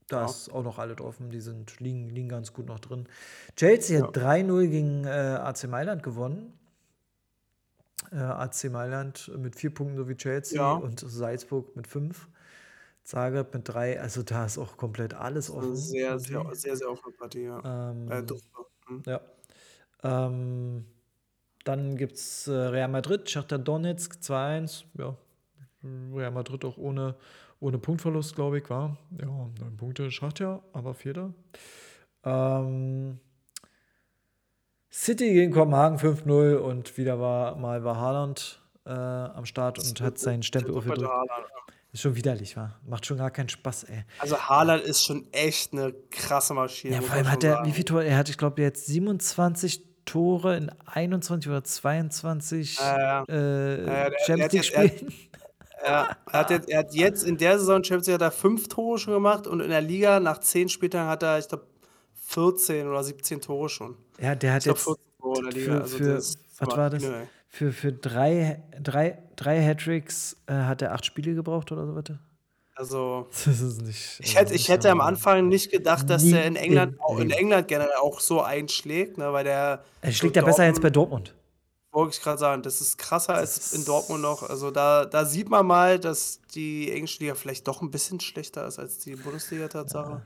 da Ja. ist auch noch alle offen, die sind, liegen, liegen ganz gut noch drin. Chelsea hat 3-0 gegen äh, AC Mailand gewonnen. Äh, AC Mailand mit vier Punkten, so wie Chelsea, Ja. und Salzburg mit fünf. Zagreb mit drei, also da ist auch komplett alles offen. sehr, sehr, sehr, sehr offene Partie, ja. Ähm, Äh, Dritte. Hm. ja. Ähm, dann gibt es äh, Real Madrid, Shakhtar Donetsk 2-1. Ja, Real Madrid auch ohne, ohne Punktverlust, glaube ich, war. Ja, neun Punkte, Schachtja, aber Vierter. Ähm, City gegen Kopenhagen 5-0 und wieder war mal war Haaland äh, am Start und hat seinen Stempel aufgedrückt. Ist schon widerlich, wa? Macht schon gar keinen Spaß, ey. Also Haaland ist schon echt eine krasse Maschine. Ja, vor allem hat er, sagen. wie viele Tore? Er hat, ich glaube, jetzt 27 Tore in 21 oder 22 Ja, ja. äh, Ja, Champions hat League jetzt- er- Spielen. Ja, er hat, jetzt, er hat jetzt in der Saison Champions League hat er fünf Tore schon gemacht und in der Liga nach zehn Spieltagen hat er, ich glaube, 14 oder 17 Tore schon. Ja, der hat Ich jetzt 14 Tore in der Liga. für, also für was war das? Für, für drei, drei, drei Hattricks äh, hat er acht Spiele gebraucht oder so weiter. Also, Das ist nicht. ich also hätte, ich nicht hätte am. Anfang nicht gedacht, dass der in England, auch, in. England generell auch so einschlägt, ne, weil der. Er schlägt ja besser jetzt bei Dortmund-. Wollte ich gerade sagen, das ist krasser als Das in ist- Dortmund noch. Also da, da sieht man mal, dass die englische Liga vielleicht doch ein bisschen schlechter ist als die Bundesliga-Tatsache.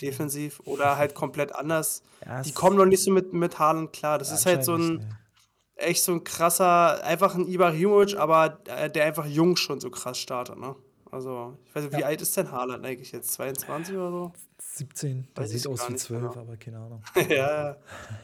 Defensiv oder halt komplett anders. Ja, die kommen noch nicht so mit, mit Haaland klar. Das ist halt so ein, nicht, ne. echt so ein krasser, einfach ein Ibrahimovic, aber der einfach jung schon so krass startet, ne? Also, ich weiß nicht, wie alt ist denn Haaland eigentlich jetzt? 22 oder so? 17, der Weiß sieht aus wie nicht 12, genau. aber keine Ahnung. ja, ja.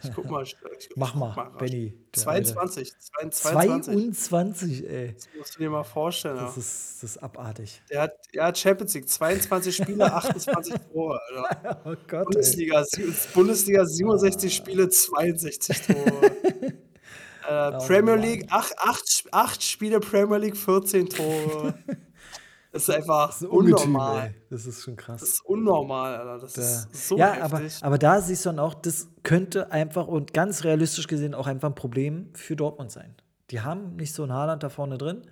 Ich guck mal. Ich, ich Mach guck mal, rasch. Benny. der Alte. 22, 22. 22, ey. Das musst du dir mal vorstellen. Ja. Das ist, das ist abartig. Der hat ja Champions League, 22 Spiele, 28 Tore. Alter. Oh Gott. Bundesliga, Bundesliga 67 Spiele, 62 Tore. äh, Oh Premier. League, 8, 8, 8 Spiele Premier League, 14 Tore. Das ist einfach Das ist ein Ungetüm, unnormal. ey. Das ist schon krass. Das ist unnormal, Alter. Das Da- ist so ja, aber, heftig. aber da siehst du dann auch, das könnte einfach und ganz realistisch gesehen auch einfach ein Problem für Dortmund sein. Die haben nicht so einen Haaland da vorne drin,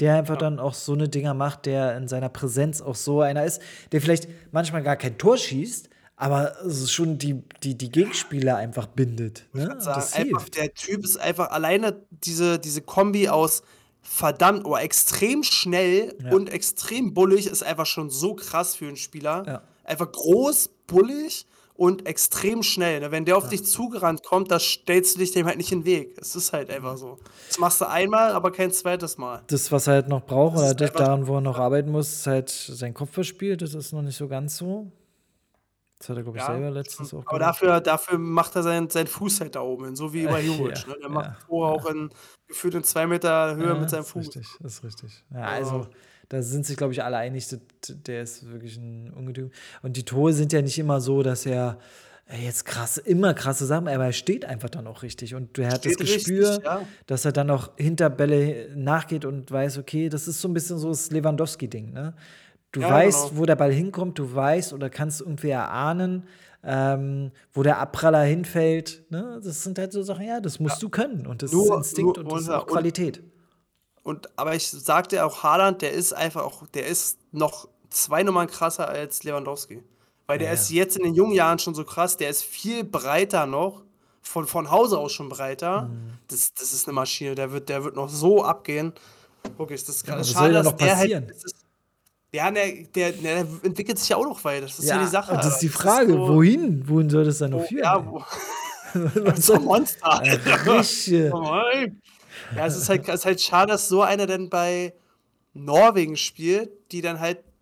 der einfach dann auch so eine Dinger macht, der in seiner Präsenz auch so einer ist, der vielleicht manchmal gar kein Tor schießt, aber schon die, die, die Gegenspieler einfach bindet. Ne? Sagen, das einfach, der Typ ist einfach alleine diese, diese Kombi aus verdammt oder extrem schnell Ja. und extrem bullig ist einfach schon so krass für einen Spieler. Ja. Einfach groß, bullig und extrem schnell. Ne? Wenn der auf dich zugerannt kommt, da stellst du dich dem halt nicht in den Weg. Es ist halt einfach so. Das machst du einmal, aber kein zweites Mal. Das, was er halt noch braucht, Das oder das, daran, wo er noch arbeiten muss, ist halt sein Kopfverspiel. Das ist noch nicht so ganz so. Das hat er, glaube ich, Ja, selber letztens auch Aber gemacht. dafür dafür macht er seinen seinen Fuß halt da oben hin, so wie Äh, Ibrahimovic, ja, ne? Der macht Tore auch in gefühlt in 2 Meter Höhe mit seinem Fuß. richtig, ist richtig. Ja, Also da sind sich, glaube ich, alle einig, der ist wirklich 'n Ungetüm. Und die Tore sind ja nicht immer so, dass er, äh, jetzt krass immer krasse Sachen aber er steht einfach dann auch richtig und er hat das Steht richtig, Gespür, ja. dass er dann auch hinter Bälle nachgeht und weiß, okay, das ist so 'n bisschen so das Lewandowski-Ding, ne? Du Ja, weißt, genau. wo der Ball hinkommt, du weißt oder kannst irgendwie erahnen, ähm, wo der Abpraller hinfällt, ne? Das sind halt so Sachen, ja, das Ja. musst du können und das ist Nur Instinkt nur und das ist und auch und Qualität. und aber ich dir auch, Haaland, der ist einfach auch der ist noch 2 Nummern krasser als Lewandowski. Weil Ja, der ist ja. jetzt in den jungen Jahren schon so krass, der ist viel breiter noch, von von Hause aus schon breiter. Mhm. Das das ist 'ne Maschine, der wird der wird noch so abgehen. Wirklich, das ist Ja, schade, da dass noch der halt passieren? das ist ja, ne, der der entwickelt sich ja auch noch weiter. Das ist ja die Ja, Sache, und das ist die Das ist Frage, so wohin? Wohin soll das dann noch wo führen, ja, wo Was soll Monster. äh. Oh nein. Ja, es ist halt es ist halt schade, dass so einer dann bei Norwegen spielt, die dann halt Die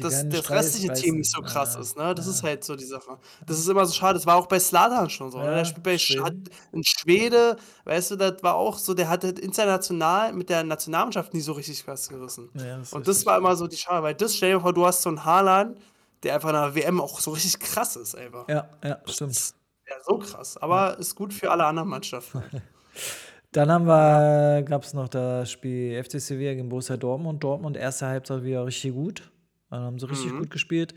das das restliche Team nicht so krass Ja, ist, ne? Das ist ja. halt so die Sache. Das ist immer so schade. Das war auch bei Zlatan schon so, ne? Der Ja, spielt bei Schweden. 'n Schwede, weißt du, das war auch so, der hat halt international mit der Nationalmannschaft nie so richtig was gerissen. Ja, ist Und das war immer so die Schade, weil das stell dir vor, du hast so 'n Haaland, der einfach in der WM auch so richtig krass ist einfach. Ja, ja, Das stimmt. ist ja so krass, aber ist gut für alle anderen Mannschaften. Dann haben wir gab's noch das Spiel FC Sevilla gegen Borussia Dortmund. Dortmund erste Halbzeit wieder richtig gut. Dann haben sie richtig Mhm. gut gespielt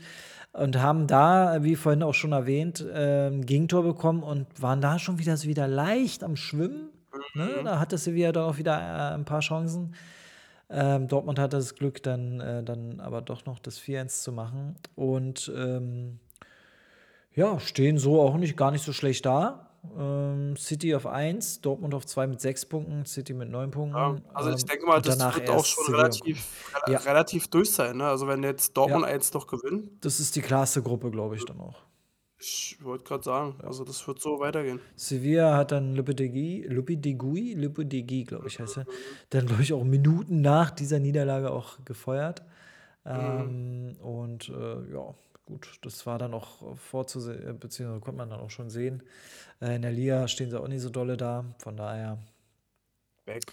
und haben da, wie vorhin auch schon erwähnt, ähm, Gegentor bekommen und waren da schon wieder so wieder leicht am Schwimmen, ne? Mhm. Da hatte Sevilla dann auch wieder, äh, 'n paar Chancen. Ähm, Dortmund hatte das Glück, dann äh, dann aber doch noch das 4:1 zu machen und, ähm, ja, stehen so auch nicht gar nicht so schlecht da. Ähm, City auf 1, Dortmund auf 2 mit 6 Punkten, City mit 9 Ja, Punkten, also ich ähm, denke mal, das wird auch schon relativ rela Ja. relativ durch sein, ne? Also, wenn jetzt Dortmund Ja. 1 noch gewinnt Das ist die klarste Gruppe, glaube ich dann auch. Ich wollte grad sagen, Ja. also das wird so weitergehen. Sevilla hat dann Lopetegui Lopetegui Lopetegui, glaube ich, heißt er, Mhm. dann, glaube ich, auch Minuten nach dieser Niederlage auch gefeuert. Mhm. Ähm, und, äh, ja, gut, das war dann auch vorzusehen beziehungsweise konnte man dann auch schon sehen. Äh, in der Liga stehen sie auch nicht so dolle da, von daher Weg.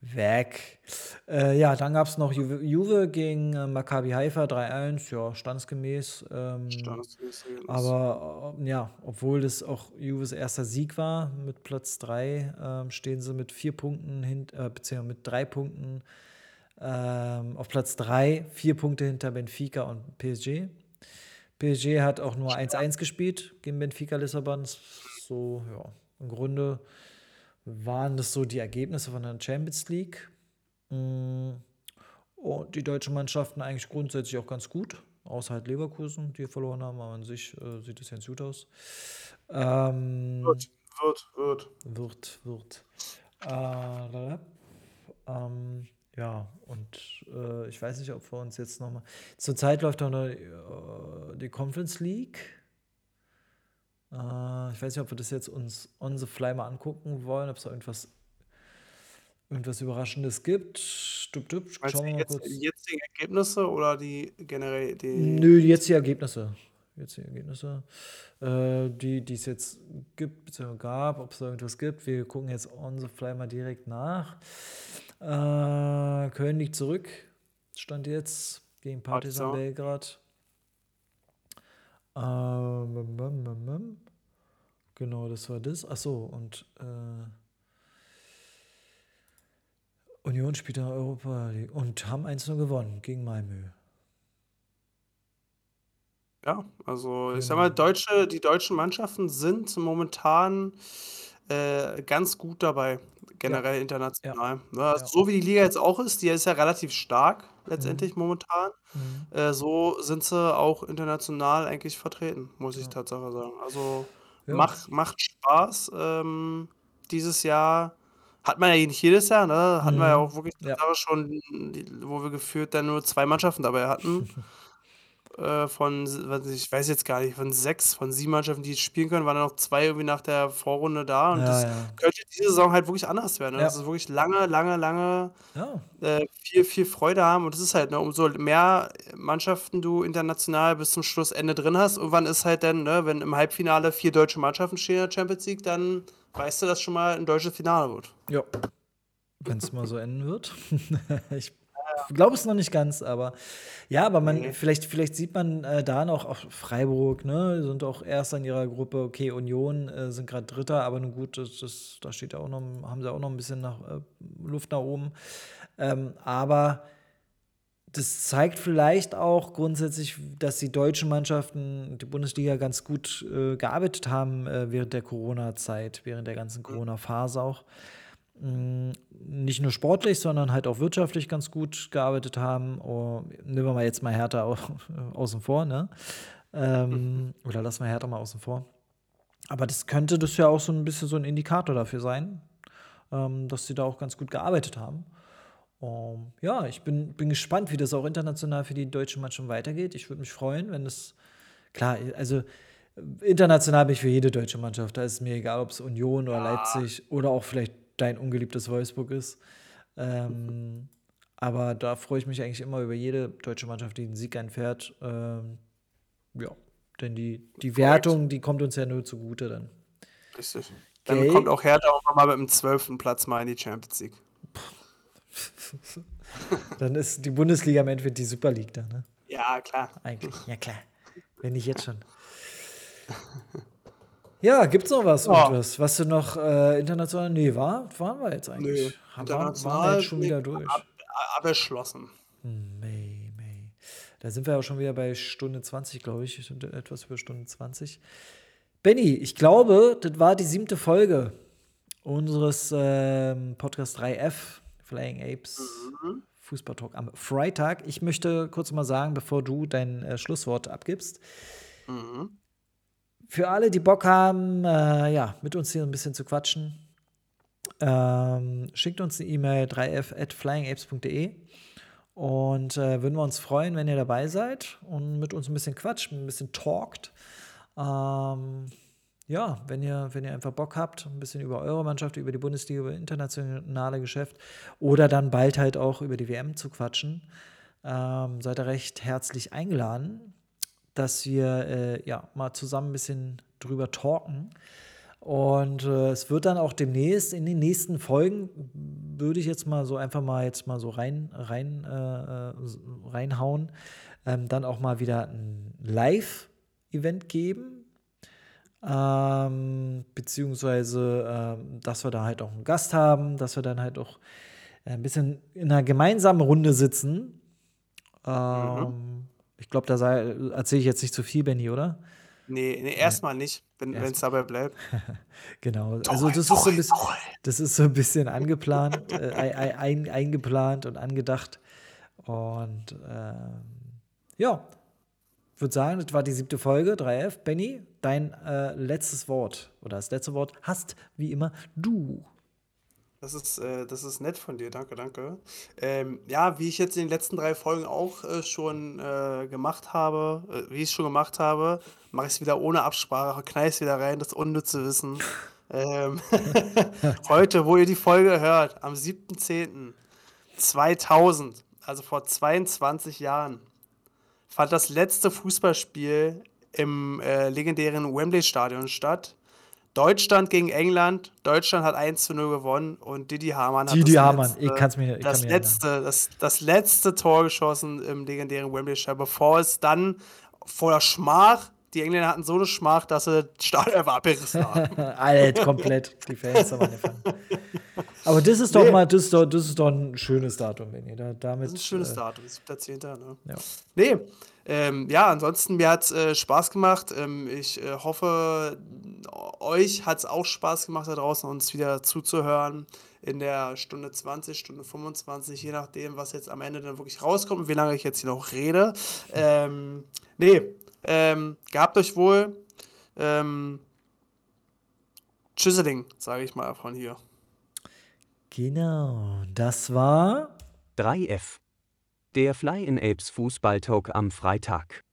weg. Äh, ja, dann gab's noch Juve Juve gegen, äh, Maccabi Haifa 3:1, ja, standesgemäß, ähm, Standesgemäßes Ergebnis. aber, äh, ja, obwohl das auch Juves erster Sieg war mit Platz 3, ähm, stehen sie mit 4 Punkten hint äh, beziehungsweise mit 3 Punkten, ähm, auf Platz 3, 4 Punkte hinter Benfica und PSG. PSG hat auch nur Stark. 1:1 gespielt gegen Benfica Lissabon. So, ja, im Grunde waren das so die Ergebnisse von der Champions League. Hm, und die deutschen Mannschaften eigentlich grundsätzlich auch ganz gut, außer halt Leverkusen, die verloren haben, aber an sich, äh, sieht es ganz gut aus. Ähm Wird, wird, wird. wird, wird. Äh, ähm, ja, und, äh, ich weiß nicht, ob wir uns jetzt noch mal zurzeit läuft auch noch, äh, die Conference League. Äh, ich weiß nicht, ob wir das jetzt uns on the fly mal angucken wollen, ob's da irgendwas irgendwas Überraschendes gibt. Dup, dup, schauen wir mal jetzt kurz. die jetzigen Ergebnisse oder die generell die Nö, jetzt die Ergebnisse. Jetzt die Ergebnisse, äh, die die es jetzt gibt beziehungsweise gab, ob's da irgendwas gibt. Wir gucken jetzt on the fly mal direkt nach. Äh, Köln liegt zurück, Stand jetzt gegen Partizan Partizan. Belgrad. Ähm, bum, bum. Genau, das war das. Ach so, und, äh Union spielt in Europa League und haben 1:0 gewonnen gegen Malmö. Ja, also ich sage mal, Genau. deutsche die deutschen Mannschaften sind momentan, äh, ganz gut dabei, generell Ja. international, ne? Also, Ja. so wie die Liga jetzt auch ist, die ist ja relativ stark Mhm. letztendlich momentan. Mhm. Äh, so sind sie auch international eigentlich vertreten, muss ich. Tatsache sagen. Also, macht macht Spaß. Ähm, dieses Jahr hat man ja nicht jedes Jahr, ne? Hatten wir ja Mhm. auch wirklich schon, wo wir gefühlt dann nur 2 Mannschaften dabei hatten. äh, von, ich weiß jetzt gar nicht, von sechs, von sieben Mannschaften, die spielen können, waren noch zwei irgendwie nach der Vorrunde da. Und ja, das ja. könnte diese Saison halt wirklich anders werden. Ne? Ja. Das ist wirklich lange, lange, lange ja. äh, viel, viel Freude haben. Und das ist halt, ne, umso mehr Mannschaften du international bis zum Schlussende drin hast, irgendwann ist halt dann, ne, wenn im Halbfinale vier deutsche Mannschaften stehen in der Champions League, dann weißt du, dass schon mal ein deutsches Finale wird. Ja. Wenn es mal so enden wird. ich glaube es noch nicht ganz, aber ja, aber man, vielleicht, vielleicht sieht man äh, da noch auch Freiburg, ne, sind auch Erster in ihrer Gruppe, okay, Union äh, sind gerade Dritter, aber nun gut, das, das, da steht ja auch noch, haben sie auch noch ein bisschen nach, äh, Luft nach oben. Ähm, aber das zeigt vielleicht auch grundsätzlich, dass die deutschen Mannschaften, die Bundesliga ganz gut äh, gearbeitet haben äh, während der Corona-Zeit, während der ganzen mhm. Corona-Phase auch. Mm, nicht nur sportlich, sondern halt auch wirtschaftlich ganz gut gearbeitet haben. Oh, nehmen wir mal jetzt mal Hertha au außen vor, ne? Ähm, mhm. oder lassen wir Hertha mal außen vor. Aber das könnte das ja auch so ein bisschen so ein Indikator dafür sein, ähm, dass sie da auch ganz gut gearbeitet haben. Um, ja, ich bin, bin gespannt, wie das auch international für die deutschen Mannschaften weitergeht. Ich würde mich freuen, wenn es, klar, also international bin ich für jede deutsche Mannschaft. Da ist es mir egal, ob es Union oder Leipzig oder auch vielleicht dein ungeliebtes Wolfsburg ist. Ähm, aber da freue ich mich eigentlich immer über jede deutsche Mannschaft, die den Sieg einfährt. Ähm, ja, denn die, die Wertung, die kommt uns ja nur zugute dann. Richtig. Dann Gay. kommt auch Hertha auch mal mit dem zwölften Platz mal in die Champions League. dann ist die Bundesliga im Endeffekt die Super League da, ne? Ja, klar. Eigentlich, ja klar. Wenn nicht jetzt schon. Ja, gibt's noch was? Ja. Was, was du noch äh, international? Nee, war, waren wir jetzt eigentlich? Nee, Haben, waren, wir jetzt schon wieder durch? Ab, abgeschlossen. May, May. Da sind wir auch schon wieder bei Stunde 20, glaube ich. Etwas über Stunde 20. Benny, ich glaube, das war die siebte Folge unseres ähm, Podcast 3F, Flying Apes. Mhm. Fußballtalk am Freitag. Ich möchte kurz mal sagen, bevor du dein äh, Schlusswort abgibst. Mhm für alle, die Bock haben, äh, ja, mit uns hier ein bisschen zu quatschen, ähm, schickt uns eine E-Mail 3f.flyingapes.de und äh, würden wir uns freuen, wenn ihr dabei seid und mit uns ein bisschen quatscht, ein bisschen talkt. Ähm, ja, wenn ihr, wenn ihr einfach Bock habt, ein bisschen über eure Mannschaft, über die Bundesliga, über internationale Geschäft oder dann bald halt auch über die WM zu quatschen, ähm, seid ihr recht herzlich eingeladen dass wir äh, ja mal zusammen ein bisschen drüber talken. Und äh, es wird dann auch demnächst in den nächsten Folgen, würde ich jetzt mal so einfach mal jetzt mal so rein, rein äh, äh reinhauen, ähm, dann auch mal wieder ein Live-Event geben. Ähm, beziehungsweise, ähm, dass wir da halt auch einen Gast haben, dass wir dann halt auch ein bisschen in einer gemeinsamen Runde sitzen. Mhm. Ich glaube, da erzähle ich jetzt nicht zu viel, Benny, oder? Nee, nee erstmal nicht, wenn es dabei bleibt. genau. Also das ist, so ein bisschen, das ist so ein bisschen angeplant, äh, ein, eingeplant und angedacht. Und ähm, ja, ich würde sagen, das war die siebte Folge, 3F. Benny, dein äh, letztes Wort oder das letzte Wort hast wie immer du. Das ist, äh, das ist nett von dir, danke, danke. Ähm, ja, wie ich jetzt in den letzten drei Folgen auch äh, schon äh, gemacht habe, äh, wie ich es schon gemacht habe, mache ich es wieder ohne Absprache, knall es wieder rein, das unnütze Wissen. Ähm, heute, wo ihr die Folge hört, am 7.10.2000, also vor 22 Jahren, fand das letzte Fußballspiel im äh, legendären Wembley-Stadion statt. Deutschland gegen England. Deutschland hat 1 zu 0 gewonnen und Didi Hamann hat Didi das, Hamann. Letzte, ich kann's mir, ich das, kann letzte, das, das letzte Tor geschossen im legendären Wembley Stadion, bevor es dann vor der Schmach, die Engländer hatten so eine Schmach, dass sie einfach abgerissen haben. Alt, komplett. Die Fans haben angefangen. Aber das ist doch nee. mal, das ist doch, das ist doch ein schönes Datum, wenn ihr da damit. Das ist ein schönes äh, Datum, 7.10. Ne? Ja. Nee, ähm, ja, ansonsten, mir hat es äh, Spaß gemacht. Ähm, ich äh, hoffe, euch hat es auch Spaß gemacht, da draußen uns wieder zuzuhören. In der Stunde 20, Stunde 25, je nachdem, was jetzt am Ende dann wirklich rauskommt und wie lange ich jetzt hier noch rede. Ähm, nee, ähm, gehabt euch wohl. Ähm, Tschüsseling, sage ich mal von hier. Genau, das war 3F. Der Fly in Apes Fußballtalk am Freitag.